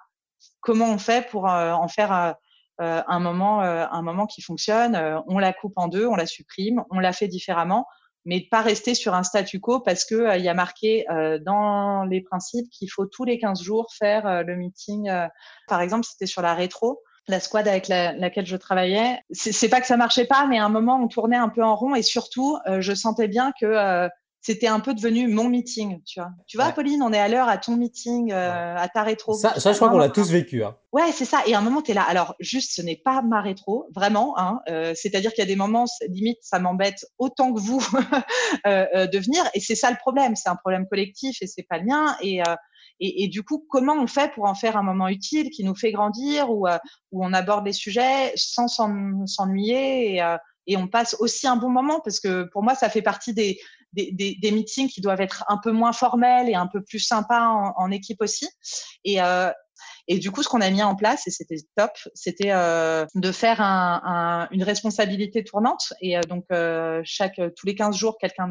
Comment on fait pour en faire un moment, un moment qui fonctionne? On la coupe en deux, on la supprime, on la fait différemment mais pas rester sur un statu quo parce que euh, il y a marqué euh, dans les principes qu'il faut tous les 15 jours faire euh, le meeting. par exemple, c'était sur la rétro, la squad avec laquelle je travaillais. C'est pas que ça marchait pas, mais à un moment on tournait un peu en rond et surtout je sentais bien que c'était un peu devenu mon meeting, tu vois. Tu vois, Pauline, on est à l'heure à ton meeting, euh, à ta rétro. Ça, je crois qu'on l'a tous vécu. Hein. Ouais, c'est ça. Et à un moment, tu es là. Alors, juste, ce n'est pas ma rétro, vraiment. Hein. Euh, C'est-à-dire qu'il y a des moments, limite, ça m'embête autant que vous *laughs* euh, euh, de venir. Et c'est ça le problème. C'est un problème collectif et c'est pas le mien. Et, euh, et, et, du coup, comment on fait pour en faire un moment utile qui nous fait grandir ou où on aborde les sujets sans s'ennuyer et, et on passe aussi un bon moment? Parce que pour moi, ça fait partie des, des, des, des, meetings qui doivent être un peu moins formels et un peu plus sympas en, en équipe aussi. Et, euh, et du coup, ce qu'on a mis en place, et c'était top, c'était euh, de faire un, un, une responsabilité tournante. Et euh, donc, euh, chaque tous les 15 jours, quelqu'un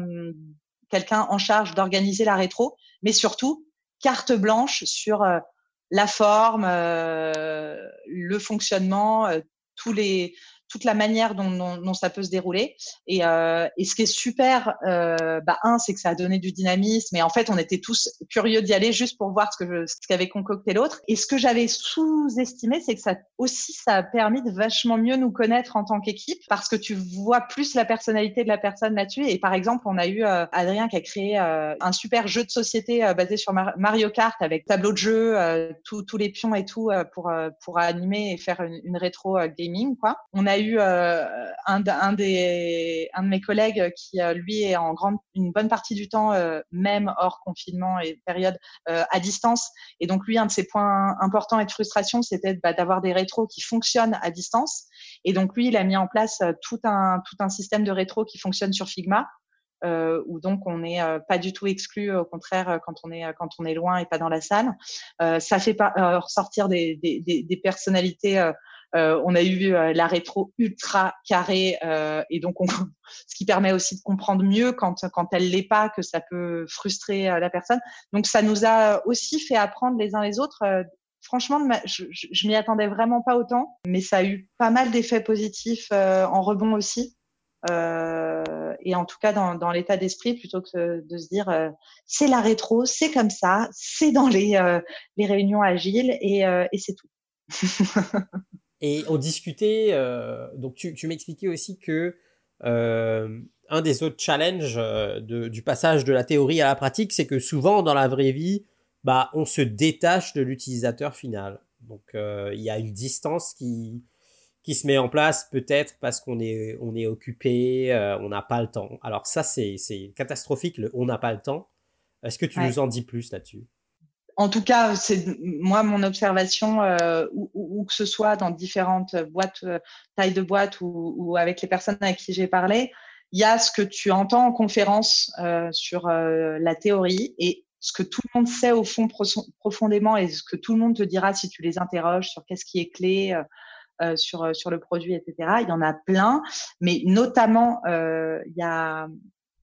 quelqu'un en charge d'organiser la rétro, mais surtout carte blanche sur euh, la forme, le fonctionnement, tous les toute la manière dont, dont, dont, ça peut se dérouler. Et, euh, et ce qui est super, euh, bah, un, c'est que ça a donné du dynamisme. Et en fait, on était tous curieux d'y aller juste pour voir ce que ce qu'avait concocté l'autre. Et ce que j'avais sous-estimé, c'est que ça aussi, ça a permis de vachement mieux nous connaître en tant qu'équipe parce que tu vois plus la personnalité de la personne là-dessus. Et par exemple, on a eu euh, Adrien qui a créé euh, un super jeu de société euh, basé sur Mario Kart avec tableau de jeu, euh, tous les pions et tout pour pour animer et faire une, une rétro gaming quoi. On a eu euh, un, des, un de mes collègues qui, euh, lui, est en grande, une bonne partie du temps, euh, même hors confinement et période, à distance. Et donc, lui, un de ses points importants et de frustration, c'était bah, d'avoir des rétros qui fonctionnent à distance. Et donc, lui, il a mis en place tout un, tout un système de rétro qui fonctionne sur Figma. Où donc on n'est pas du tout exclu, au contraire quand on est quand on est loin et pas dans la salle. Euh, ça fait pas ressortir des, des, personnalités on a eu euh, la rétro ultra carrée euh, et donc on, *laughs* ce qui permet aussi de comprendre mieux quand quand elle l'est pas que ça peut frustrer la personne. Donc ça nous a aussi fait apprendre les uns les autres franchement, je, je, m'y attendais vraiment pas autant, mais ça a eu pas mal d'effets positifs en rebond aussi. Euh, et en tout cas, dans, dans l'état d'esprit, plutôt que de se dire euh, c'est la rétro, c'est comme ça, c'est dans les, euh, les réunions agiles et, et c'est tout. *laughs* Et on discutait, euh, donc tu, tu m'expliquais aussi que euh, un des autres challenges euh, de, du passage de la théorie à la pratique, c'est que souvent dans la vraie vie, bah, on se détache de l'utilisateur final. Donc euh, il y a une distance qui, qui se met en place peut-être parce qu'on est, on est occupé, euh, on n'a pas le temps. Alors ça, c'est catastrophique, le on n'a pas le temps. Est-ce que tu ouais. nous en dis plus là-dessus? En tout cas, c'est moi mon observation, euh, où, que ce soit dans différentes boîtes, euh, tailles de boîte ou, ou, avec les personnes avec qui j'ai parlé, il y a ce que tu entends en conférence euh, sur euh, la théorie et ce que tout le monde sait au fond profondément et ce que tout le monde te dira si tu les interroges sur qu'est-ce qui est clé. Euh, sur sur le produit, etc. Il y en a plein, mais notamment il y a,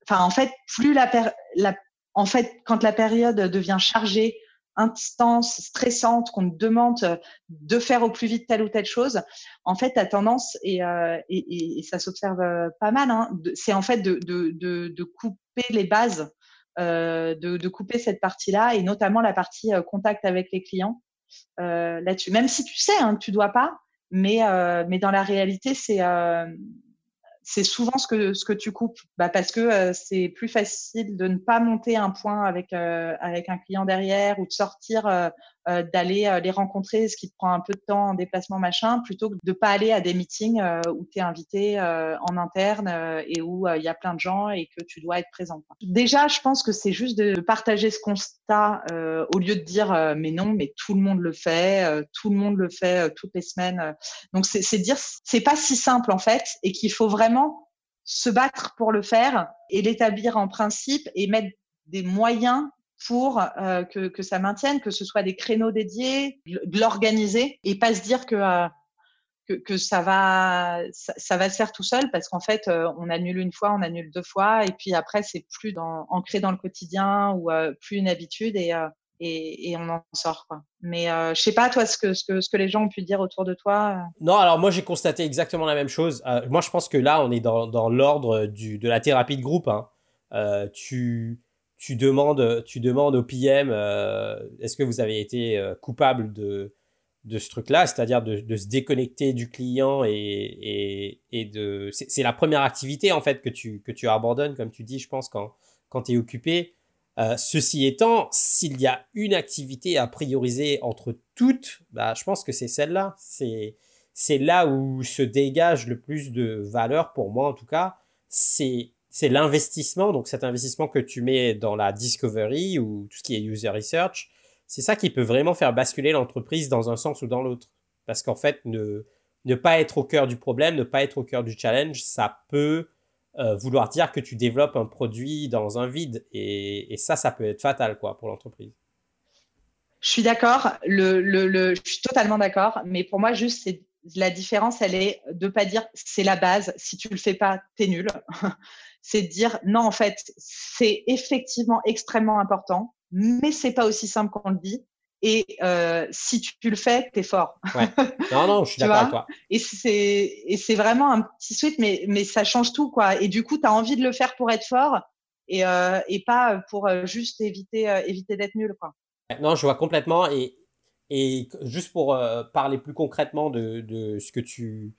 enfin en fait plus la, la en fait quand la période devient chargée instance stressante qu'on te demande euh, de faire au plus vite telle ou telle chose, en fait, tu as tendance, et, euh, et, ça s'observe euh, pas mal, hein, c'est en fait de, couper les bases, de, couper cette partie-là, et notamment la partie contact avec les clients là-dessus. Même si tu sais, hein, tu dois pas, mais, mais dans la réalité, c'est c'est souvent ce que ce que tu coupes. Bah parce que euh, c'est plus facile de ne pas monter un point avec euh, avec un client derrière ou de sortir euh, euh, d'aller euh, les rencontrer, ce qui te prend un peu de temps en déplacement machin, plutôt que de pas aller à des meetings euh, où tu es invité en interne et où il y a plein de gens et que tu dois être présent. Déjà, je pense que c'est juste de partager ce constat au lieu de dire mais non, mais tout le monde le fait, tout le monde le fait toutes les semaines. Donc c'est dire c'est pas si simple en fait et qu'il faut vraiment se battre pour le faire et l'établir en principe et mettre des moyens pour euh, que, que, ça maintienne, que ce soit des créneaux dédiés, de l'organiser et pas se dire que, euh, que, ça, va, ça, va se faire tout seul parce qu'en fait, euh, on annule une fois, on annule deux fois et puis après, c'est plus ancré dans le quotidien ou euh, plus une habitude et, et, et, on en sort. Quoi. Mais euh, je sais pas, toi, ce que, ce, que, ce que les gens ont pu dire autour de toi. Non, alors moi, j'ai constaté exactement la même chose. moi, je pense que là, on est dans, dans l'ordre de la thérapie de groupe. Hein. tu tu demandes, tu demandes au PM euh, est-ce que vous avez été euh, coupable de, de ce truc-là, c'est-à-dire de, de, se déconnecter du client et, et, et de. C'est la première activité en fait que tu, que tu abandonnes, comme tu dis, je pense, quand, quand tu es occupé. Euh, ceci étant, s'il y a une activité à prioriser entre toutes, bah, je pense que c'est celle-là. C'est, c'est là où se dégage le plus de valeur pour moi en tout cas. C'est, c'est l'investissement, donc cet investissement que tu mets dans la discovery ou tout ce qui est user research, c'est ça qui peut vraiment faire basculer l'entreprise dans un sens ou dans l'autre. Parce qu'en fait, ne, pas être au cœur du problème, ne pas être au cœur du challenge, ça peut euh, vouloir dire que tu développes un produit dans un vide. Et, ça, ça peut être fatal quoi, pour l'entreprise. Je suis d'accord, le, je suis totalement d'accord, mais pour moi, juste, c'est la différence, elle est de pas dire c'est la base, si tu le fais pas, t'es nul. *laughs* c'est de dire non, en fait, c'est effectivement extrêmement important, mais c'est pas aussi simple qu'on le dit. Et euh, si tu, le fais, tu es fort. Ouais. Non, non, je *laughs* suis d'accord avec toi. Et c'est vraiment un petit switch, mais, mais ça change tout. quoi. Et du coup, tu as envie de le faire pour être fort et, euh, et pas pour euh, juste éviter, euh, éviter d'être nul. Quoi. Non, je vois complètement. Et, et juste pour euh, parler plus concrètement de, de, ce, que tu,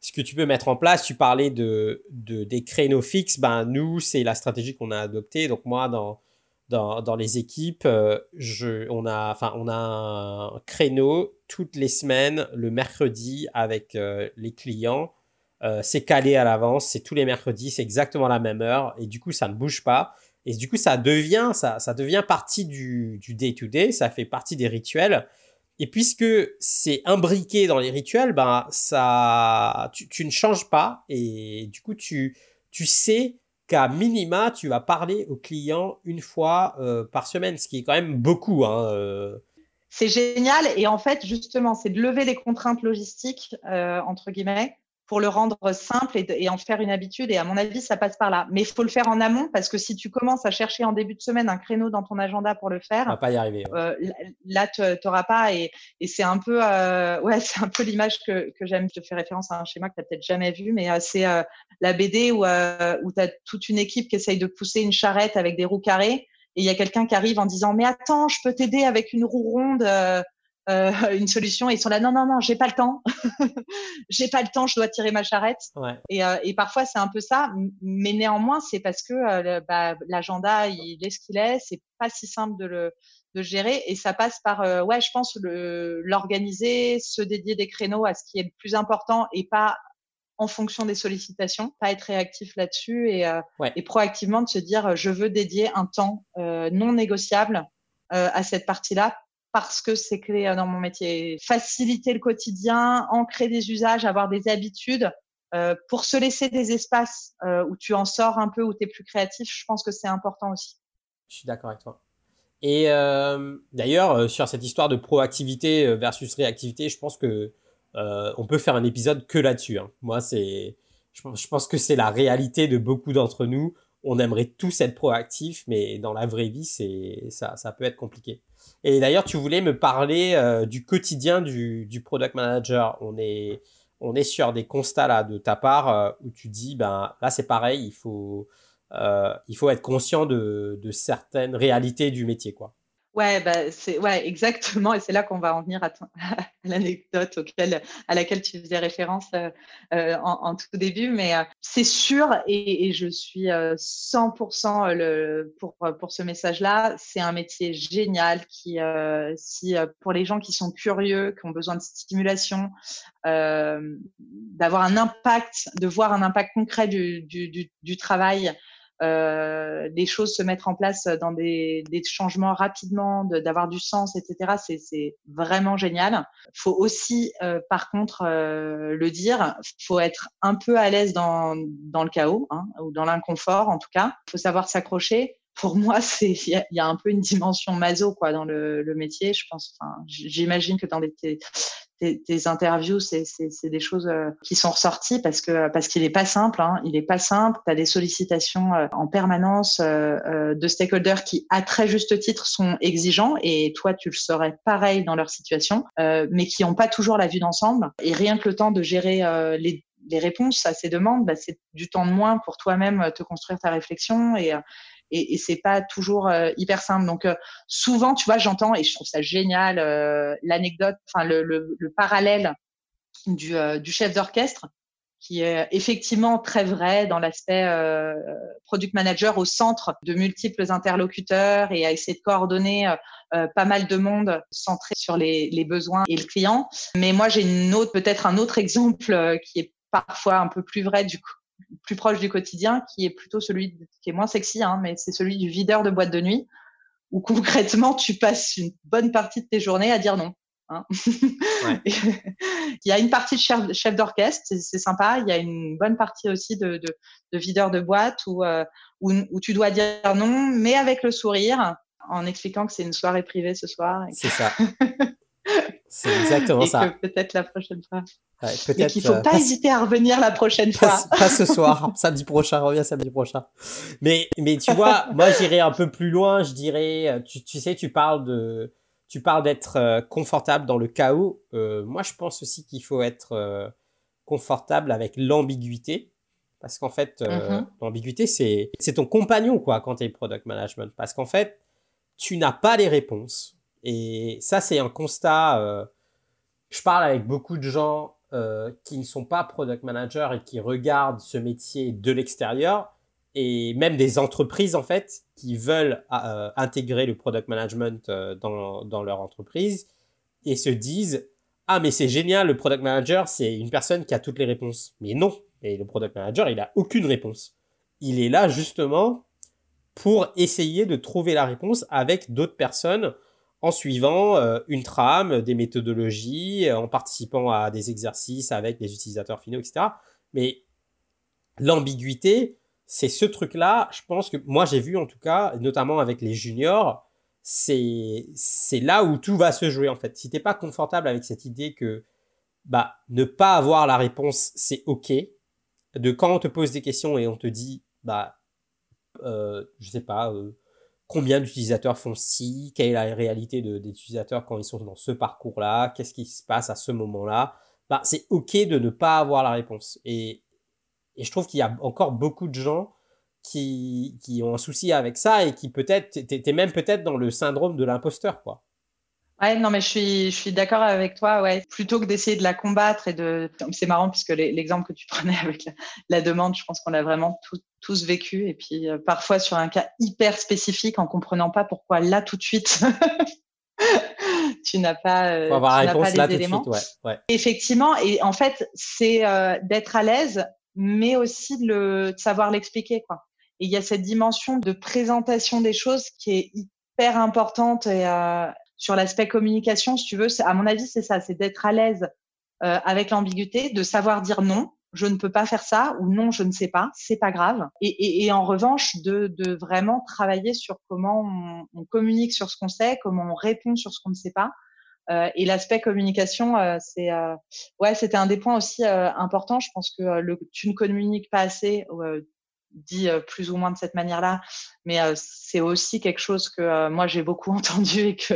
ce que tu peux mettre en place, tu parlais de, de des créneaux fixes. Ben, nous, c'est la stratégie qu'on a adoptée. Donc, moi, dans dans, les équipes, euh, je, on, a, on a un créneau toutes les semaines, le mercredi, avec euh, les clients. C'est calé à l'avance, c'est tous les mercredis, c'est exactement la même heure, et du coup, ça ne bouge pas. Et du coup, ça devient, ça, ça devient partie du day-to-day, ça fait partie des rituels. Et puisque c'est imbriqué dans les rituels, ben, ça, tu, ne changes pas, et du coup, tu, tu sais qu'à minima, tu vas parler au client une fois euh, par semaine, ce qui est quand même beaucoup. Hein, euh. C'est génial. Et en fait, justement, c'est de lever les contraintes logistiques, euh, entre guillemets, pour le rendre simple et, en faire une habitude. Et à mon avis, ça passe par là. Mais il faut le faire en amont parce que si tu commences à chercher en début de semaine un créneau dans ton agenda pour le faire, va pas y arriver. Euh, là, tu n'auras pas. Et, c'est un peu, euh, ouais, *laughs* c'est un peu l'image que, que j'aime. Je te fais référence à un schéma que tu n'as peut-être jamais vu, mais euh, c'est la BD où, où tu as toute une équipe qui essaye de pousser une charrette avec des roues carrées. Et il y a quelqu'un qui arrive en disant mais attends, je peux t'aider avec une roue ronde euh, *laughs* une solution et ils sont là non non non j'ai pas le temps. *laughs* J'ai pas le temps je dois tirer ma charrette. Et, euh, et, parfois c'est un peu ça mais néanmoins c'est parce que euh, bah, l'agenda il est ce qu'il est c'est pas si simple de le de gérer et ça passe par euh, ouais je pense l'organiser se dédier des créneaux à ce qui est le plus important et pas en fonction des sollicitations, pas être réactif là-dessus et, et proactivement de se dire je veux dédier un temps non négociable à cette partie-là parce que c'est clé euh, dans mon métier. Faciliter le quotidien, ancrer des usages, avoir des habitudes. Euh, pour se laisser des espaces euh, où tu en sors un peu, où tu es plus créatif, je pense que c'est important aussi. Je suis d'accord avec toi. Et d'ailleurs, sur cette histoire de proactivité versus réactivité, je pense que on peut faire un épisode que là-dessus. Hein. Moi, c'est, je, je, pense que c'est la réalité de beaucoup d'entre nous. On aimerait tous être proactifs, mais dans la vraie vie, c'est ça, ça peut être compliqué. Et d'ailleurs, tu voulais me parler euh, du quotidien du, du, product manager. On est, on est sur des constats là de ta part euh, où tu dis, ben là c'est pareil, il faut, euh, il faut être conscient de, de certaines réalités du métier, quoi. Ouais, bah, c'est ouais, exactement, et c'est là qu'on va en venir à, l'anecdote auquel, à laquelle tu faisais référence euh, euh en, en, tout début. Mais euh, c'est sûr, et, et, je suis 100% euh, le, pour pour ce message-là, c'est un métier génial qui, si pour les gens qui sont curieux, qui ont besoin de stimulation, d'avoir un impact, de voir un impact concret du, du, du, du travail euh, des choses se mettre en place dans des, des changements rapidement, d'avoir du sens, etc. C'est vraiment génial. Faut aussi, euh, par contre, euh, le dire, faut être un peu à l'aise dans, dans le chaos hein, ou dans l'inconfort, en tout cas. Faut savoir s'accrocher pour moi, c'est il y, a un peu une dimension maso quoi dans le, le métier. Je pense, enfin, j'imagine que dans des, tes, interviews, c'est des choses euh, qui sont ressorties parce que parce qu'il est pas simple. Hein, il est pas simple. Tu as des sollicitations euh, en permanence euh, de stakeholders qui, à très juste titre, sont exigeants et toi, tu le serais pareil dans leur situation, mais qui n'ont pas toujours la vue d'ensemble. Et rien que le temps de gérer les les réponses à ces demandes, bah, c'est du temps de moins pour toi-même te construire ta réflexion et, et, et c'est pas toujours euh, hyper simple. Donc euh, souvent, tu vois, j'entends et je trouve ça génial euh, l'anecdote, enfin le, le, le, parallèle du, du chef d'orchestre qui est effectivement très vrai dans l'aspect euh, product manager au centre de multiples interlocuteurs et à essayer de coordonner euh, euh, pas mal de monde centré sur les, les, besoins et le client. Mais moi, j'ai une autre, peut-être un autre *laughs* exemple qui est parfois un peu plus vrai du coup plus proche du quotidien, qui est plutôt celui qui est moins sexy, hein, mais c'est celui du videur de boîte de nuit, où concrètement *laughs* tu passes une bonne partie de tes journées à dire non. Hein. *laughs* il y a une partie de chef, d'orchestre, c'est sympa. Il y a une bonne partie aussi de, de, videur de boîte euh, où, où, tu dois dire non, mais avec le sourire, en expliquant que c'est une soirée privée ce soir. C'est ça. *laughs* c'est exactement et ça. Peut-être la prochaine fois. Ouais, peut-être. qu'il faut euh, pas, hésiter à revenir la prochaine fois. Pas, ce soir, *laughs* samedi prochain, reviens samedi prochain. Mais, mais tu vois, moi j'irais un peu plus loin. Je dirais, euh, tu, tu sais, tu parles de tu parles d'être euh, confortable dans le chaos. Euh, moi, je pense aussi qu'il faut être euh, confortable avec l'ambiguïté. Parce qu'en fait, mm-hmm. l'ambiguïté, c'est, c'est ton compagnon, quoi, quand tu es product management. Parce qu'en fait, tu n'as pas les réponses. Et ça, c'est un constat. je parle avec beaucoup de gens qui ne sont pas product managers et qui regardent ce métier de l'extérieur et même des entreprises en fait qui veulent euh, intégrer le product management euh, dans, dans, leur entreprise et se disent ah mais c'est génial le product manager c'est une personne qui a toutes les réponses mais non et le product manager il a aucune réponse il est là justement pour essayer de trouver la réponse avec d'autres personnes en suivant euh, une trame des méthodologies en participant à des exercices avec des utilisateurs finaux etc mais l'ambiguïté c'est ce truc-là, je pense que moi j'ai vu en tout cas, notamment avec les juniors, c'est c'est là où tout va se jouer en fait. Si t'es pas confortable avec cette idée que bah ne pas avoir la réponse c'est ok, de quand on te pose des questions et on te dit bah euh, je sais pas euh, combien d'utilisateurs font ci, quelle est la réalité de, des utilisateurs quand ils sont dans ce parcours-là, qu'est-ce qui se passe à ce moment-là, bah c'est ok de ne pas avoir la réponse et et je trouve qu'il y a encore beaucoup de gens qui, qui ont un souci avec ça et qui peut-être, t'es même peut-être dans le syndrome de l'imposteur, quoi. Ouais, non, mais je suis, je suis d'accord avec toi. Ouais, plutôt que d'essayer de la combattre et de, c'est marrant puisque l'exemple que tu *laughs* prenais avec la, demande, je pense qu'on l'a vraiment tous vécu. Et puis euh, parfois sur un cas hyper spécifique, en comprenant pas pourquoi là tout de suite, *laughs* tu n'as pas, euh, avoir la réponse là tout de suite. Ouais, ouais. Effectivement, et en fait, c'est euh, d'être à l'aise mais aussi de, le, de savoir l'expliquer. Quoi. Et il y a cette dimension de présentation des choses qui est hyper importante et, euh, sur l'aspect communication, si tu veux. À mon avis, c'est ça, c'est d'être à l'aise euh, avec l'ambiguïté, de savoir dire non, je ne peux pas faire ça ou non, je ne sais pas, c'est pas grave. Et, en revanche, de, vraiment travailler sur comment on, communique sur ce qu'on sait, comment on répond sur ce qu'on ne sait pas, euh, et l'aspect communication, euh, c'est ouais, c'était un des points aussi importants. Je pense que le, tu ne communiques pas assez, dit plus ou moins de cette manière-là, mais c'est aussi quelque chose que moi j'ai beaucoup *laughs* entendu et que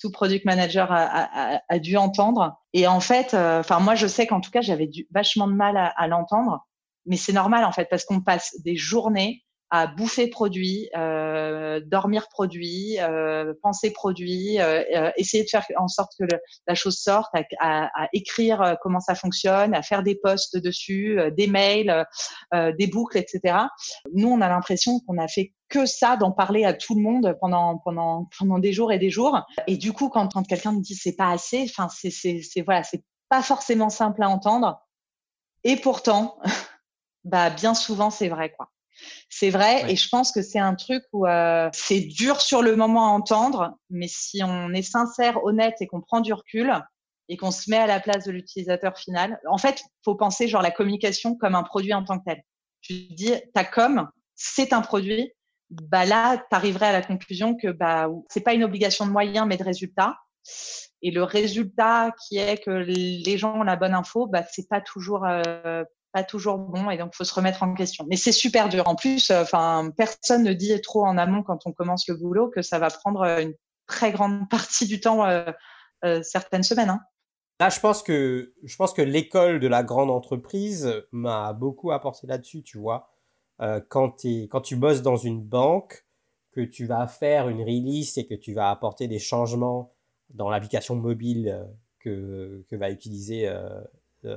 tout product manager a, a, a dû entendre. Et en fait, enfin moi je sais qu'en tout cas j'avais vachement de mal à, à l'entendre, mais c'est normal en fait parce qu'on passe des journées à bouffer produit, euh, dormir produit, euh, penser produit, euh, euh, essayer de faire en sorte que la chose sorte, à, à, à, écrire euh, comment ça fonctionne, à faire des posts dessus, euh, des mails, des boucles, etc. Nous, on a l'impression qu'on a fait que ça, d'en parler à tout le monde pendant pendant pendant des jours et des jours. Et du coup, quand, quand quelqu'un me dit c'est pas assez, enfin c'est c'est voilà, c'est pas forcément simple à entendre. Et pourtant, *laughs* bah bien souvent c'est vrai quoi. C'est vrai, et je pense que c'est un truc où euh, c'est dur sur le moment à entendre, mais si on est sincère, honnête et qu'on prend du recul et qu'on se met à la place de l'utilisateur final, en fait, faut penser genre la communication comme un produit en tant que tel. Tu dis, ta com, c'est un produit. Bah là, tu arriverais à la conclusion que bah c'est pas une obligation de moyens, mais de résultat. Et le résultat qui est que les gens ont la bonne info, bah c'est pas toujours euh, pas toujours bon et donc faut se remettre en question. Mais c'est super dur. En plus, euh, enfin, personne ne dit trop en amont quand on commence le boulot que ça va prendre une très grande *laughs* partie du temps, euh, euh, certaines semaines. Hein. Là, je pense que je pense que l'école de la grande entreprise m'a beaucoup apporté là-dessus. Tu vois, quand, es, quand tu bosses dans une banque, que tu vas faire une release et que tu vas apporter des changements dans l'application mobile que, que va utiliser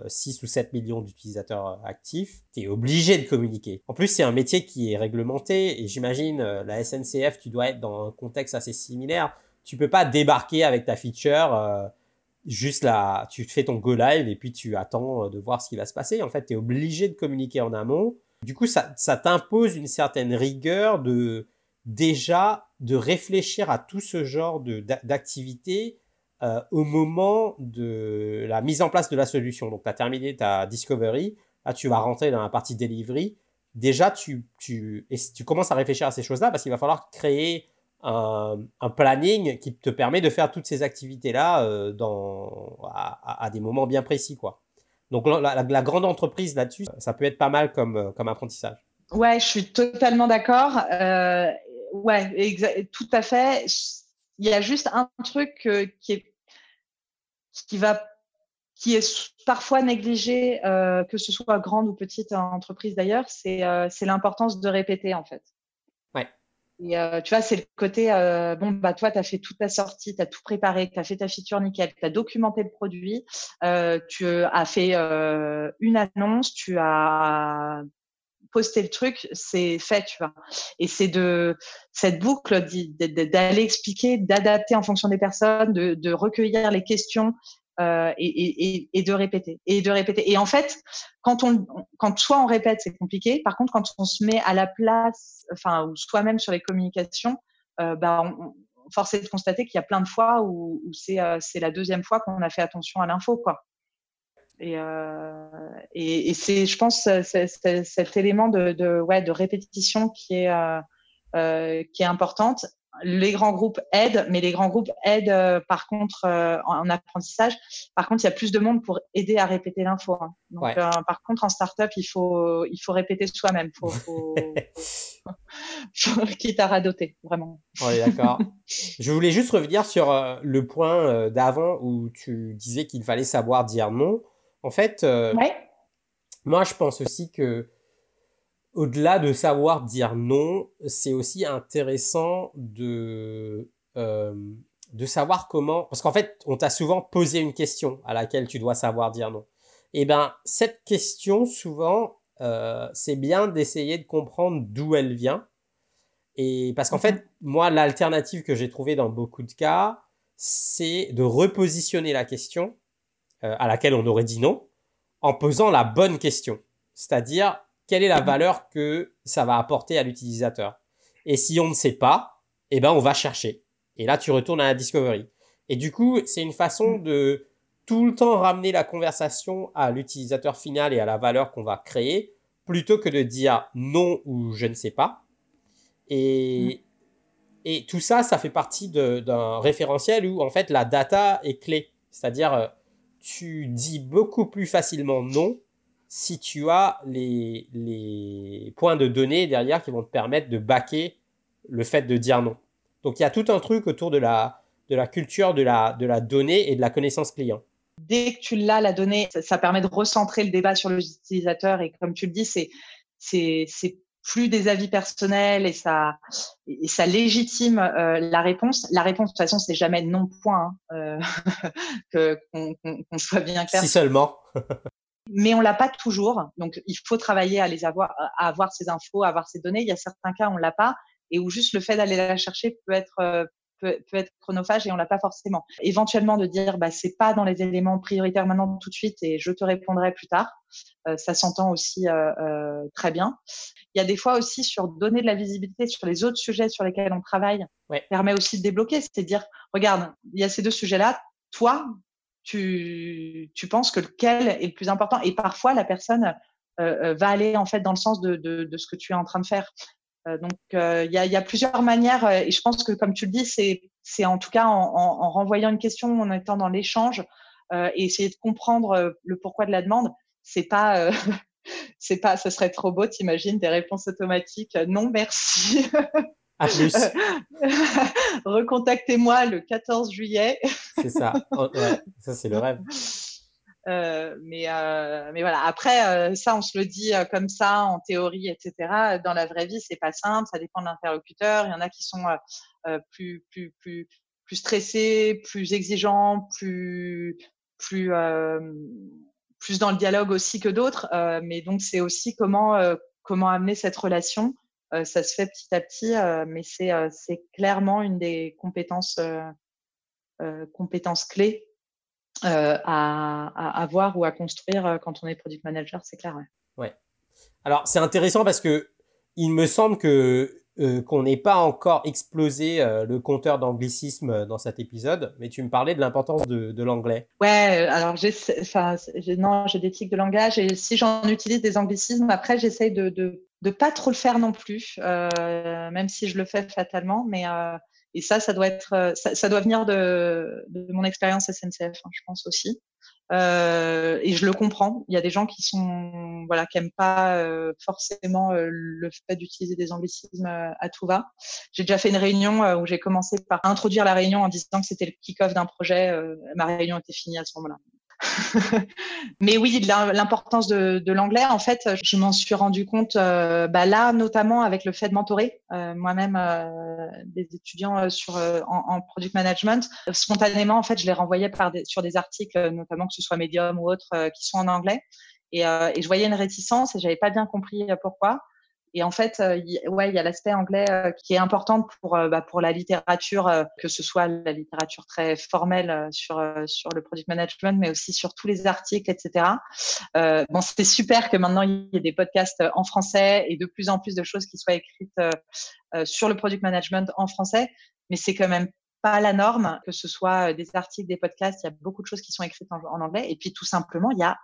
6 ou 7 millions d'utilisateurs actifs, tu es obligé de communiquer. En plus, c'est un métier qui est réglementé et j'imagine la SNCF, tu dois être dans un contexte assez similaire. Tu peux pas débarquer avec ta feature juste là, tu fais ton go live et puis tu attends de voir ce qui va se passer. En fait, tu es obligé de communiquer en amont. Du coup, ça, t'impose une certaine rigueur de déjà de réfléchir à tout ce genre d'activité euh, au moment de la mise en place de la solution. Donc, tu as terminé ta discovery, là, tu vas rentrer dans la partie delivery. Déjà, tu, tu, et tu commences à réfléchir à ces choses-là parce qu'il va falloir créer un, planning qui te permet de faire toutes ces activités-là euh, à, des moments bien précis. quoi. Donc, la, grande entreprise là-dessus, ça peut être pas mal comme, comme apprentissage. Ouais, je suis totalement d'accord. Euh, ouais, tout à fait. Il y a juste un truc euh, qui est qui va qui est parfois négligé, euh, que ce soit grande ou petite entreprise d'ailleurs, c'est euh, l'importance de répéter en fait. Ouais. Et euh, tu vois, c'est le côté, euh, bon, bah toi, tu as fait toute ta sortie, tu as tout préparé, tu as fait ta feature nickel, tu as documenté le produit, tu as fait une annonce, tu as poster le truc, c'est fait, tu vois. Et c'est de cette boucle d'aller expliquer, d'adapter en fonction des personnes, de, recueillir les questions euh, et, de répéter et de répéter. Et en fait, quand on, quand soit on répète, c'est compliqué. Par contre, quand on se met à la place, enfin, ou soi-même sur les communications, euh, bah, force est de constater qu'il y a plein de fois où, euh, c'est la deuxième fois qu'on a fait attention à l'info, quoi. Et, euh, et, et c'est, je pense, cet élément de, de, ouais, de répétition qui est, euh, euh, qui est importante. Les grands groupes aident, mais les grands groupes aident euh, par contre en, apprentissage. Par contre, il y a plus de monde pour aider à répéter l'info. Hein. Donc, ouais. Par contre, en startup, il faut, il faut répéter soi-même. Faut, faut, *laughs* faut, quitte à radoter, vraiment. Oui, d'accord. Je voulais juste revenir sur le point d'avant où tu disais qu'il fallait savoir dire non. En fait, euh, moi, je pense aussi que au-delà de savoir dire non, c'est aussi intéressant de, euh, de savoir comment. Parce qu'en fait, on t'a souvent posé une question à laquelle tu dois savoir dire non. Et eh bien, cette question, souvent, euh, c'est bien d'essayer de comprendre d'où elle vient. Et parce qu'en fait, mhm. moi, l'alternative que j'ai trouvée dans beaucoup de cas, c'est de repositionner la question euh, à laquelle on aurait dit non en posant la bonne question. C'est-à-dire, quelle est la valeur que ça va apporter à l'utilisateur? Et si on ne sait pas, eh ben, on va chercher. Et là, tu retournes à la discovery. Et du coup, c'est une façon de tout le temps ramener la conversation à l'utilisateur final et à la valeur qu'on va créer, plutôt que de dire non ou je ne sais pas. Et, et tout ça, ça fait partie d'un référentiel où, en fait, la data est clé. C'est-à-dire, euh, tu dis beaucoup plus facilement non si tu as les, les points de données derrière qui vont te permettre de baquer le fait de dire non. Donc il y a tout un truc autour de la, de la culture de la, de la donnée et de la connaissance client. Dès que tu l'as, la donnée, ça, permet de recentrer le débat sur l'utilisateur et comme tu le dis, c'est, c'est, c'est plus des avis personnels et ça, et ça légitime euh, la réponse. La réponse, de toute façon, c'est jamais non point, hein, euh, *laughs* qu'on soit bien clair. Si seulement. Mais on l'a pas toujours, donc il faut travailler à les avoir, à avoir ces infos, à avoir ces données. Il y a certains cas où on l'a pas et où juste le fait d'aller la chercher peut être euh, peut, peut, être chronophage et on l'a pas forcément. Éventuellement de dire bah c'est pas dans les éléments prioritaires maintenant tout de suite et je te répondrai plus tard. Euh, ça s'entend aussi euh, euh, très bien. Il y a des fois aussi sur donner de la visibilité sur les autres sujets sur lesquels on travaille ouais. permet aussi de débloquer, c'est à dire regarde il y a ces deux sujets là, toi tu tu penses que lequel est le plus important? Et parfois la personne euh, va aller en fait dans le sens de, de, de, ce que tu es en train de faire. Euh, donc, euh, il y a, y, a, plusieurs manières, euh, et je pense que, comme tu le dis, c'est en tout cas en, en, en, renvoyant une question, en étant dans l'échange, et essayer de comprendre le pourquoi de la demande. C'est pas, *laughs* c'est pas, ce serait trop beau, t'imagines, des réponses automatiques. Non, merci. *laughs* À plus. *laughs* Recontactez-moi le 14 juillet. c'est ça. Oh, ouais, ça, c'est le rêve. Euh, mais, euh, mais voilà. Après, euh, ça, on se le dit euh, comme ça, en théorie, etc. Dans la vraie vie, c'est pas simple. Ça dépend de l'interlocuteur. Il y en a qui sont euh, plus, plus, plus, plus stressés, plus exigeants, plus, plus, plus dans le dialogue aussi que d'autres. mais donc, c'est aussi comment, comment amener cette relation. ça se fait petit à petit, mais c'est clairement une des compétences, compétences clés à, à, avoir ou à construire quand on est product manager, c'est clair. Ouais. ouais. Alors, c'est intéressant parce que il me semble que euh, qu'on n'ait pas encore explosé euh, le compteur d'anglicisme euh, dans cet épisode, mais tu me parlais de l'importance de, de l'anglais. Ouais, alors j'ai, non, j'ai des tics de langage et si j'en utilise des anglicismes, après j'essaye de, de de pas trop le faire non plus, même si je le fais fatalement, mais et ça, ça doit être, ça, ça doit venir de, de mon expérience SNCF, hein, je pense aussi. Euh, et je le comprends. Il y a des gens qui sont voilà qui aiment pas euh, forcément euh, le fait d'utiliser des anglicismes à tout va. J'ai déjà fait une réunion où j'ai commencé par introduire la réunion en disant que c'était le kick-off d'un projet. ma réunion était finie à ce moment-là. *laughs* Mais oui, l'importance de, l'anglais, en fait, je m'en suis rendu compte euh, bah là, notamment avec le fait de mentorer euh, moi-même euh, des étudiants sur, en, product management. Spontanément, en fait, je les renvoyais des, sur des articles, notamment que ce soit Medium ou autres, qui sont en anglais. Et, et je voyais une réticence et j'avais pas bien compris pourquoi. Et en fait, euh, ouais, il y a l'aspect anglais euh, qui est important pour euh, bah, pour la littérature, que ce soit la littérature très formelle sur sur le product management, mais aussi sur tous les articles, etc. Bon, c'était super que maintenant il y ait des podcasts en français et de plus en plus de choses qui soient écrites sur le product management en français, mais c'est quand même pas la norme, que ce soit des articles, des podcasts, il y a beaucoup de choses qui sont écrites en anglais. Et puis tout simplement, il y a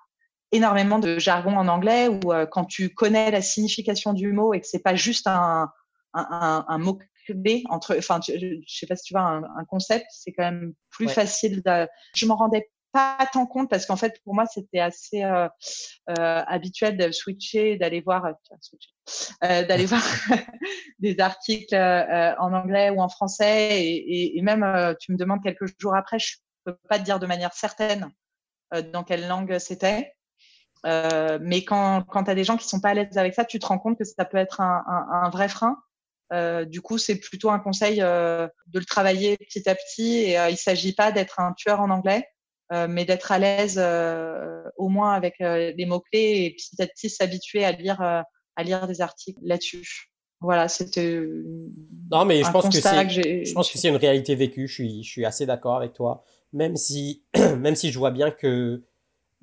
énormément de jargon en anglais où euh, quand tu connais la signification du mot et que c'est pas juste un, un, un, mot clé entre, enfin, je, je sais pas si tu vois un, un concept, c'est quand même plus facile. De, je m'en rendais pas tant compte parce qu'en fait pour moi c'était assez euh, euh, habituel de switcher, d'aller voir, euh, d'aller *laughs* voir *laughs* des articles euh, en anglais ou en français et, et, et même tu me demandes quelques jours après, je peux pas te dire de manière certaine dans quelle langue c'était. Euh, mais quand, quand tu as des gens qui sont pas à l'aise avec ça, tu te rends compte que ça peut être un, un, un vrai frein. Euh, du coup, c'est plutôt un conseil euh, de le travailler petit à petit. Et euh, il s'agit pas d'être un tueur en anglais, euh, mais d'être à l'aise au moins avec les mots clés et petit à petit s'habituer à lire à lire des articles là-dessus. Voilà, c'était. Non, mais je pense que c'est. Je pense que c'est une réalité vécue. Je suis, je suis assez d'accord avec toi. Même si, *clears throat* même si je vois bien que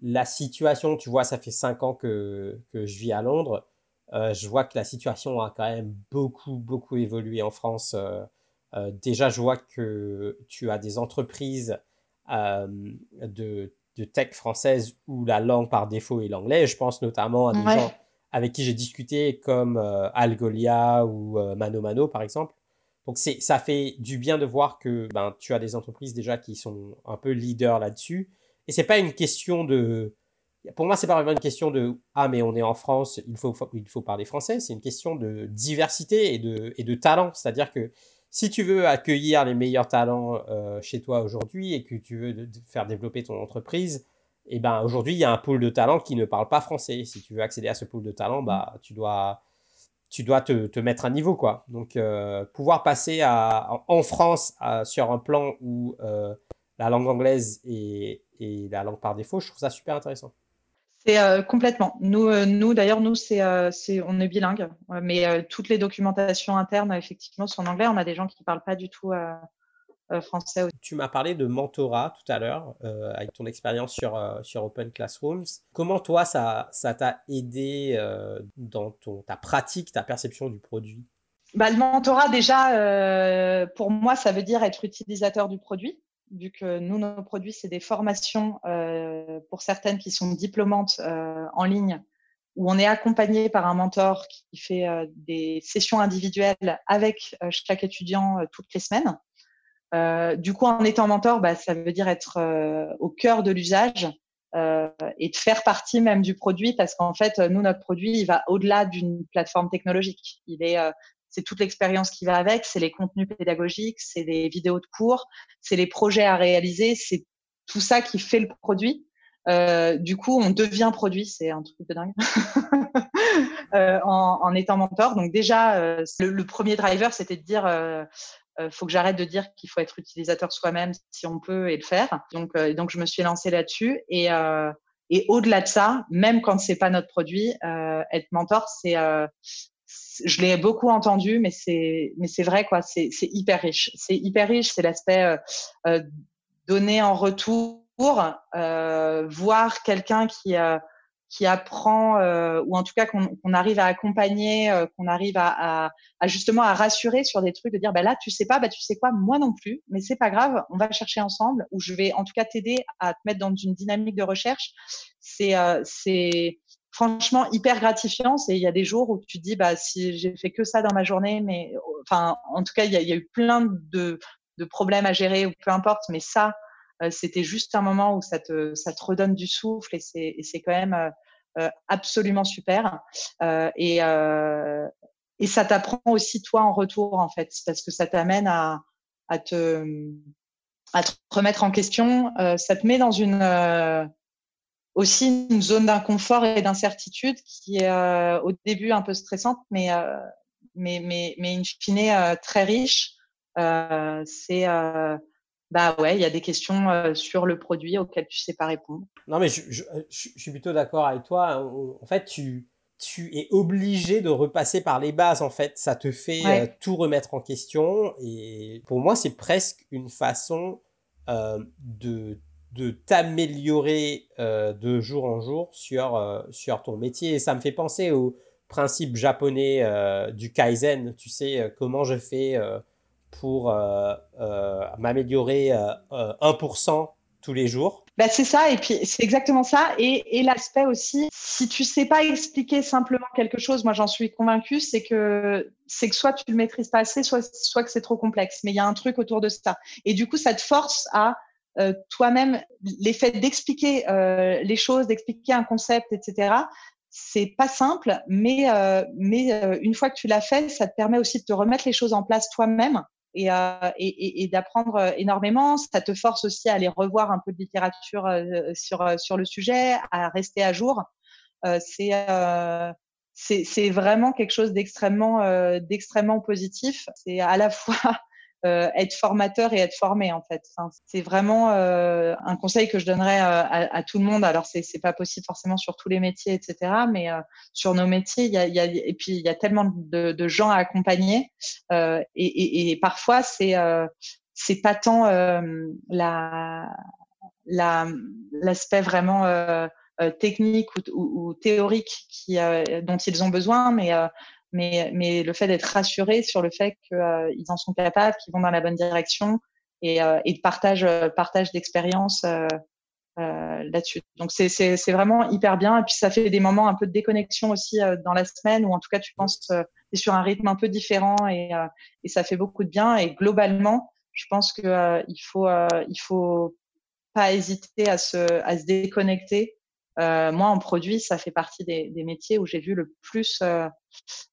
la situation, tu vois, ça fait cinq ans que, que je vis à Londres. Euh, je vois que la situation a quand même beaucoup, beaucoup évolué en France. Euh, euh, déjà, je vois que tu as des entreprises de, de, tech françaises où la langue par défaut est l'anglais. Je pense notamment à des gens avec qui j'ai discuté comme Algolia ou Mano Mano, par exemple. Donc, ça fait du bien de voir que ben, tu as des entreprises déjà qui sont un peu leaders là-dessus et c'est pas une question de. Pour moi, c'est pas vraiment une question de ah mais on est en France, il faut il faut parler français. C'est une question de diversité et de et de talent. C'est-à-dire que si tu veux accueillir les meilleurs talents euh, chez toi aujourd'hui et que tu veux faire développer ton entreprise, eh ben aujourd'hui il y a un pool de talents qui ne parle pas français. Si tu veux accéder à ce pool de talents, bah tu dois tu dois te, te mettre à niveau quoi. Donc euh, pouvoir passer à, en France sur un plan où euh, la langue anglaise est, et la langue par défaut, je trouve ça super intéressant. C'est euh, complètement. Nous, euh, nous d'ailleurs, nous, c'est, euh, on est bilingue, mais toutes les documentations internes, effectivement, sont en anglais. On a des gens qui ne parlent pas du tout français. Aussi. Tu m'as parlé de mentorat tout à l'heure, avec ton expérience sur, sur Open Classrooms. Comment toi, ça, ça t'a aidé dans ton, ta pratique, ta perception du produit? Bah, Le mentorat, déjà, pour moi, ça veut dire être utilisateur du produit vu que nous, nos produits, c'est des formations euh, pour certaines qui sont diplômantes euh, en ligne, où on est accompagné par un mentor qui fait euh, des sessions individuelles avec chaque étudiant toutes les semaines. du coup, en étant mentor, bah, ça veut dire être au cœur de l'usage et de faire partie même du produit, parce qu'en fait, nous, notre produit, il va au-delà d'une plateforme technologique. Il est c'est toute l'expérience qui va avec, c'est les contenus pédagogiques, c'est les vidéos de cours, c'est les projets à réaliser, c'est tout ça qui fait le produit. Euh, du coup, on devient produit, c'est un truc de dingue, *laughs* euh, en, étant mentor. Donc déjà, euh, le, premier driver, c'était de dire, euh, faut que j'arrête de dire qu'il faut être utilisateur soi-même si on peut et le faire. Donc, donc je me suis lancée là-dessus et au-delà de ça, même quand c'est pas notre produit, être mentor, c'est, je l'ai beaucoup entendu, mais c'est, mais c'est vrai quoi, c'est, c'est hyper riche. C'est hyper riche, c'est l'aspect euh, euh donner en retour, euh, voir quelqu'un qui qui apprend euh, ou en tout cas qu'on arrive à accompagner, euh, qu'on arrive à, à, à, justement à rassurer sur des trucs, de dire bah là tu sais pas, bah tu sais quoi, moi non plus, mais c'est pas grave, on va chercher ensemble ou je vais en tout cas t'aider à te mettre dans une dynamique de recherche. C'est euh, c'est franchement hyper gratifiant. Et il y a des jours où tu dis bah si j'ai fait que ça dans ma journée, mais enfin en tout cas il y a, y a eu plein de, de problèmes à gérer ou peu importe, mais ça euh, c'était juste un moment où ça te, ça te redonne du souffle et c'est, quand même euh, euh, absolument super. et, et ça t'apprend aussi toi en retour en fait, parce que ça t'amène à, à te à te remettre en question. ça te met dans une aussi une zone d'inconfort et d'incertitude qui est au début un peu stressante, mais mais mais mais in fine très riche. c'est bah ouais, il y a des questions euh, sur le produit auxquelles tu sais pas répondre. Non, mais je, je, je, suis plutôt d'accord avec toi. Hein. En fait, tu, tu es obligé de repasser par les bases. En fait, ça te fait euh, tout remettre en question. Et pour moi, c'est presque une façon euh, de, de t'améliorer euh, de jour en jour sur, euh, sur ton métier. Et ça me fait penser au principe japonais du kaizen. Tu sais, comment je fais pour euh, euh, m'améliorer 1% euh, tous les jours. Bah, c'est ça, et puis c'est exactement ça. Et, et l'aspect aussi, si tu sais pas expliquer simplement quelque chose, moi j'en suis convaincue, c'est que que soit tu le maîtrises pas assez, soit, soit que c'est trop complexe. Mais il y a un truc autour de ça. Et du coup, ça te force à toi-même l'effet d'expliquer euh, les choses, d'expliquer un concept, etc. C'est pas simple, mais mais une fois que tu l'as fait, ça te permet aussi de te remettre les choses en place toi-même euh, et, et, et d'apprendre euh, énormément. Ça te force aussi à aller revoir un peu de littérature euh, sur, sur le sujet, à rester à jour. c'est c'est vraiment quelque chose d'extrêmement d'extrêmement positif. C'est à la fois euh, être formateur et être formé en fait. c'est vraiment euh, un conseil que je donnerais euh, à, tout le monde. Alors c'est c'est pas possible forcément sur tous les métiers, etc. Mais sur nos métiers, il y a, y a, et puis il y a tellement de, de gens à accompagner et, et, et, parfois c'est c'est pas tant la l'aspect vraiment technique ou, ou, ou, théorique qui, dont ils ont besoin, mais mais, mais le fait d'être rassuré sur le fait qu'ils euh, en sont capables, qu'ils vont dans la bonne direction et, euh, et de partage, euh, partage d'expérience là-dessus. Donc c'est, vraiment hyper bien. Et puis ça fait des moments un peu de déconnexion aussi dans la semaine, où en tout cas tu penses sur un rythme un peu différent et, et ça fait beaucoup de bien. Et globalement, je pense que il faut il faut pas hésiter à se à se déconnecter euh, moi, en produit, ça fait partie des, des métiers où j'ai vu le plus, euh,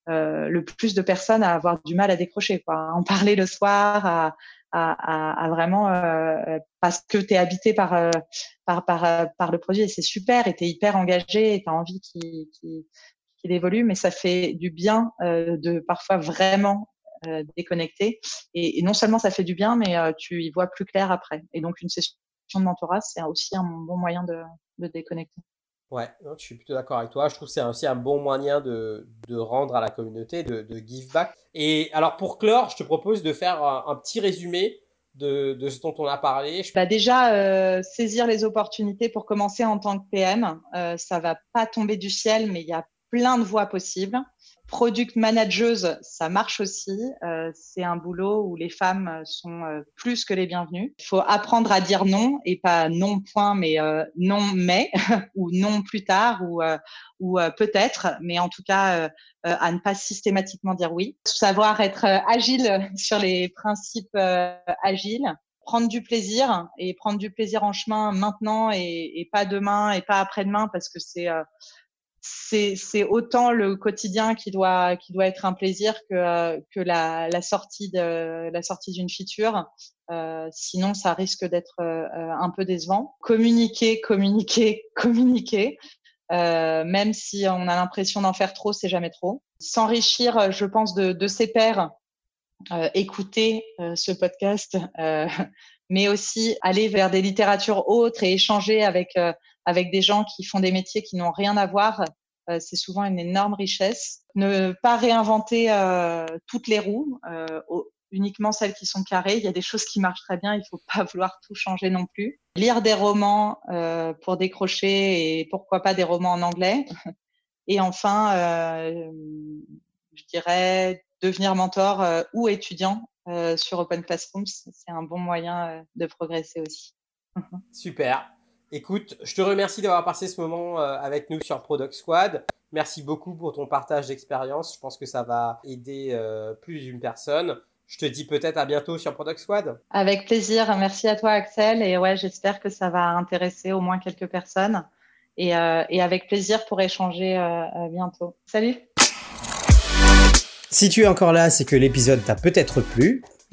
euh, le plus de personnes à avoir du mal à décrocher, quoi. À en *laughs* parler le soir, à, à, à vraiment euh, parce que tu es habité par, euh, par, par, par le produit et c'est super et tu es hyper engagé et tu as envie qu'il qu'il évolue, mais ça fait du bien de parfois vraiment déconnecter. Et, et, non seulement ça fait du bien, mais tu y vois plus clair après. Et donc une session de mentorat, c'est aussi un bon moyen de, de déconnecter. Ouais, je suis plutôt d'accord avec toi. Je trouve que c'est aussi un bon moyen de, de rendre à la communauté, de, de, give back. Et alors pour clore, je te propose de faire un, petit résumé de, de, ce dont on a parlé. Bah déjà, euh, saisir les opportunités pour commencer en tant que PM. Euh, ça va pas tomber du ciel, mais il y a plein de voies possibles. Product manageuse, ça marche aussi. Euh, c'est un boulot où les femmes sont euh, plus que les bienvenues. Il faut apprendre à dire non et pas non point, mais euh, non mais *laughs* ou non plus tard ou ou peut-être, mais en tout cas à ne pas systématiquement dire oui. Savoir être agile *laughs* sur les principes agiles prendre du plaisir et prendre du plaisir en chemin maintenant et, et pas demain et pas après-demain parce que c'est c'est autant le quotidien qui doit qui doit être un plaisir que que la, la sortie de la sortie d'une feature. Euh, sinon, ça risque d'être euh, un peu décevant. Communiquer, communiquer, *laughs* communiquer. Euh, même si on a l'impression d'en faire trop, c'est jamais trop. S'enrichir, je pense, de, de ses pairs, euh, écouter euh, ce podcast, *laughs* mais aussi aller vers des littératures autres et échanger avec avec des gens qui font des métiers qui n'ont rien à voir, c'est souvent une énorme richesse. Ne pas réinventer toutes les roues, uniquement celles qui sont carrées. Il y a des choses qui marchent très bien, il ne faut pas *laughs* vouloir tout changer non plus. Lire des romans pour décrocher et pourquoi pas des romans en anglais. *laughs* Et enfin, je dirais devenir mentor ou étudiant sur Open Classrooms. C'est un bon moyen de progresser aussi. *laughs* Super. Écoute, je te remercie d'avoir passé ce moment euh, avec nous sur Product Squad. Merci beaucoup pour ton partage d'expérience. Je pense que ça va aider euh, plus d'une personne. Je te dis peut-être à bientôt sur Product Squad. Avec plaisir. Merci à toi, Axel. Et ouais, j'espère que ça va intéresser au moins quelques personnes. Et, euh, et avec plaisir pour échanger bientôt. Salut. Si tu es encore là, c'est que l'épisode t'a peut-être plu.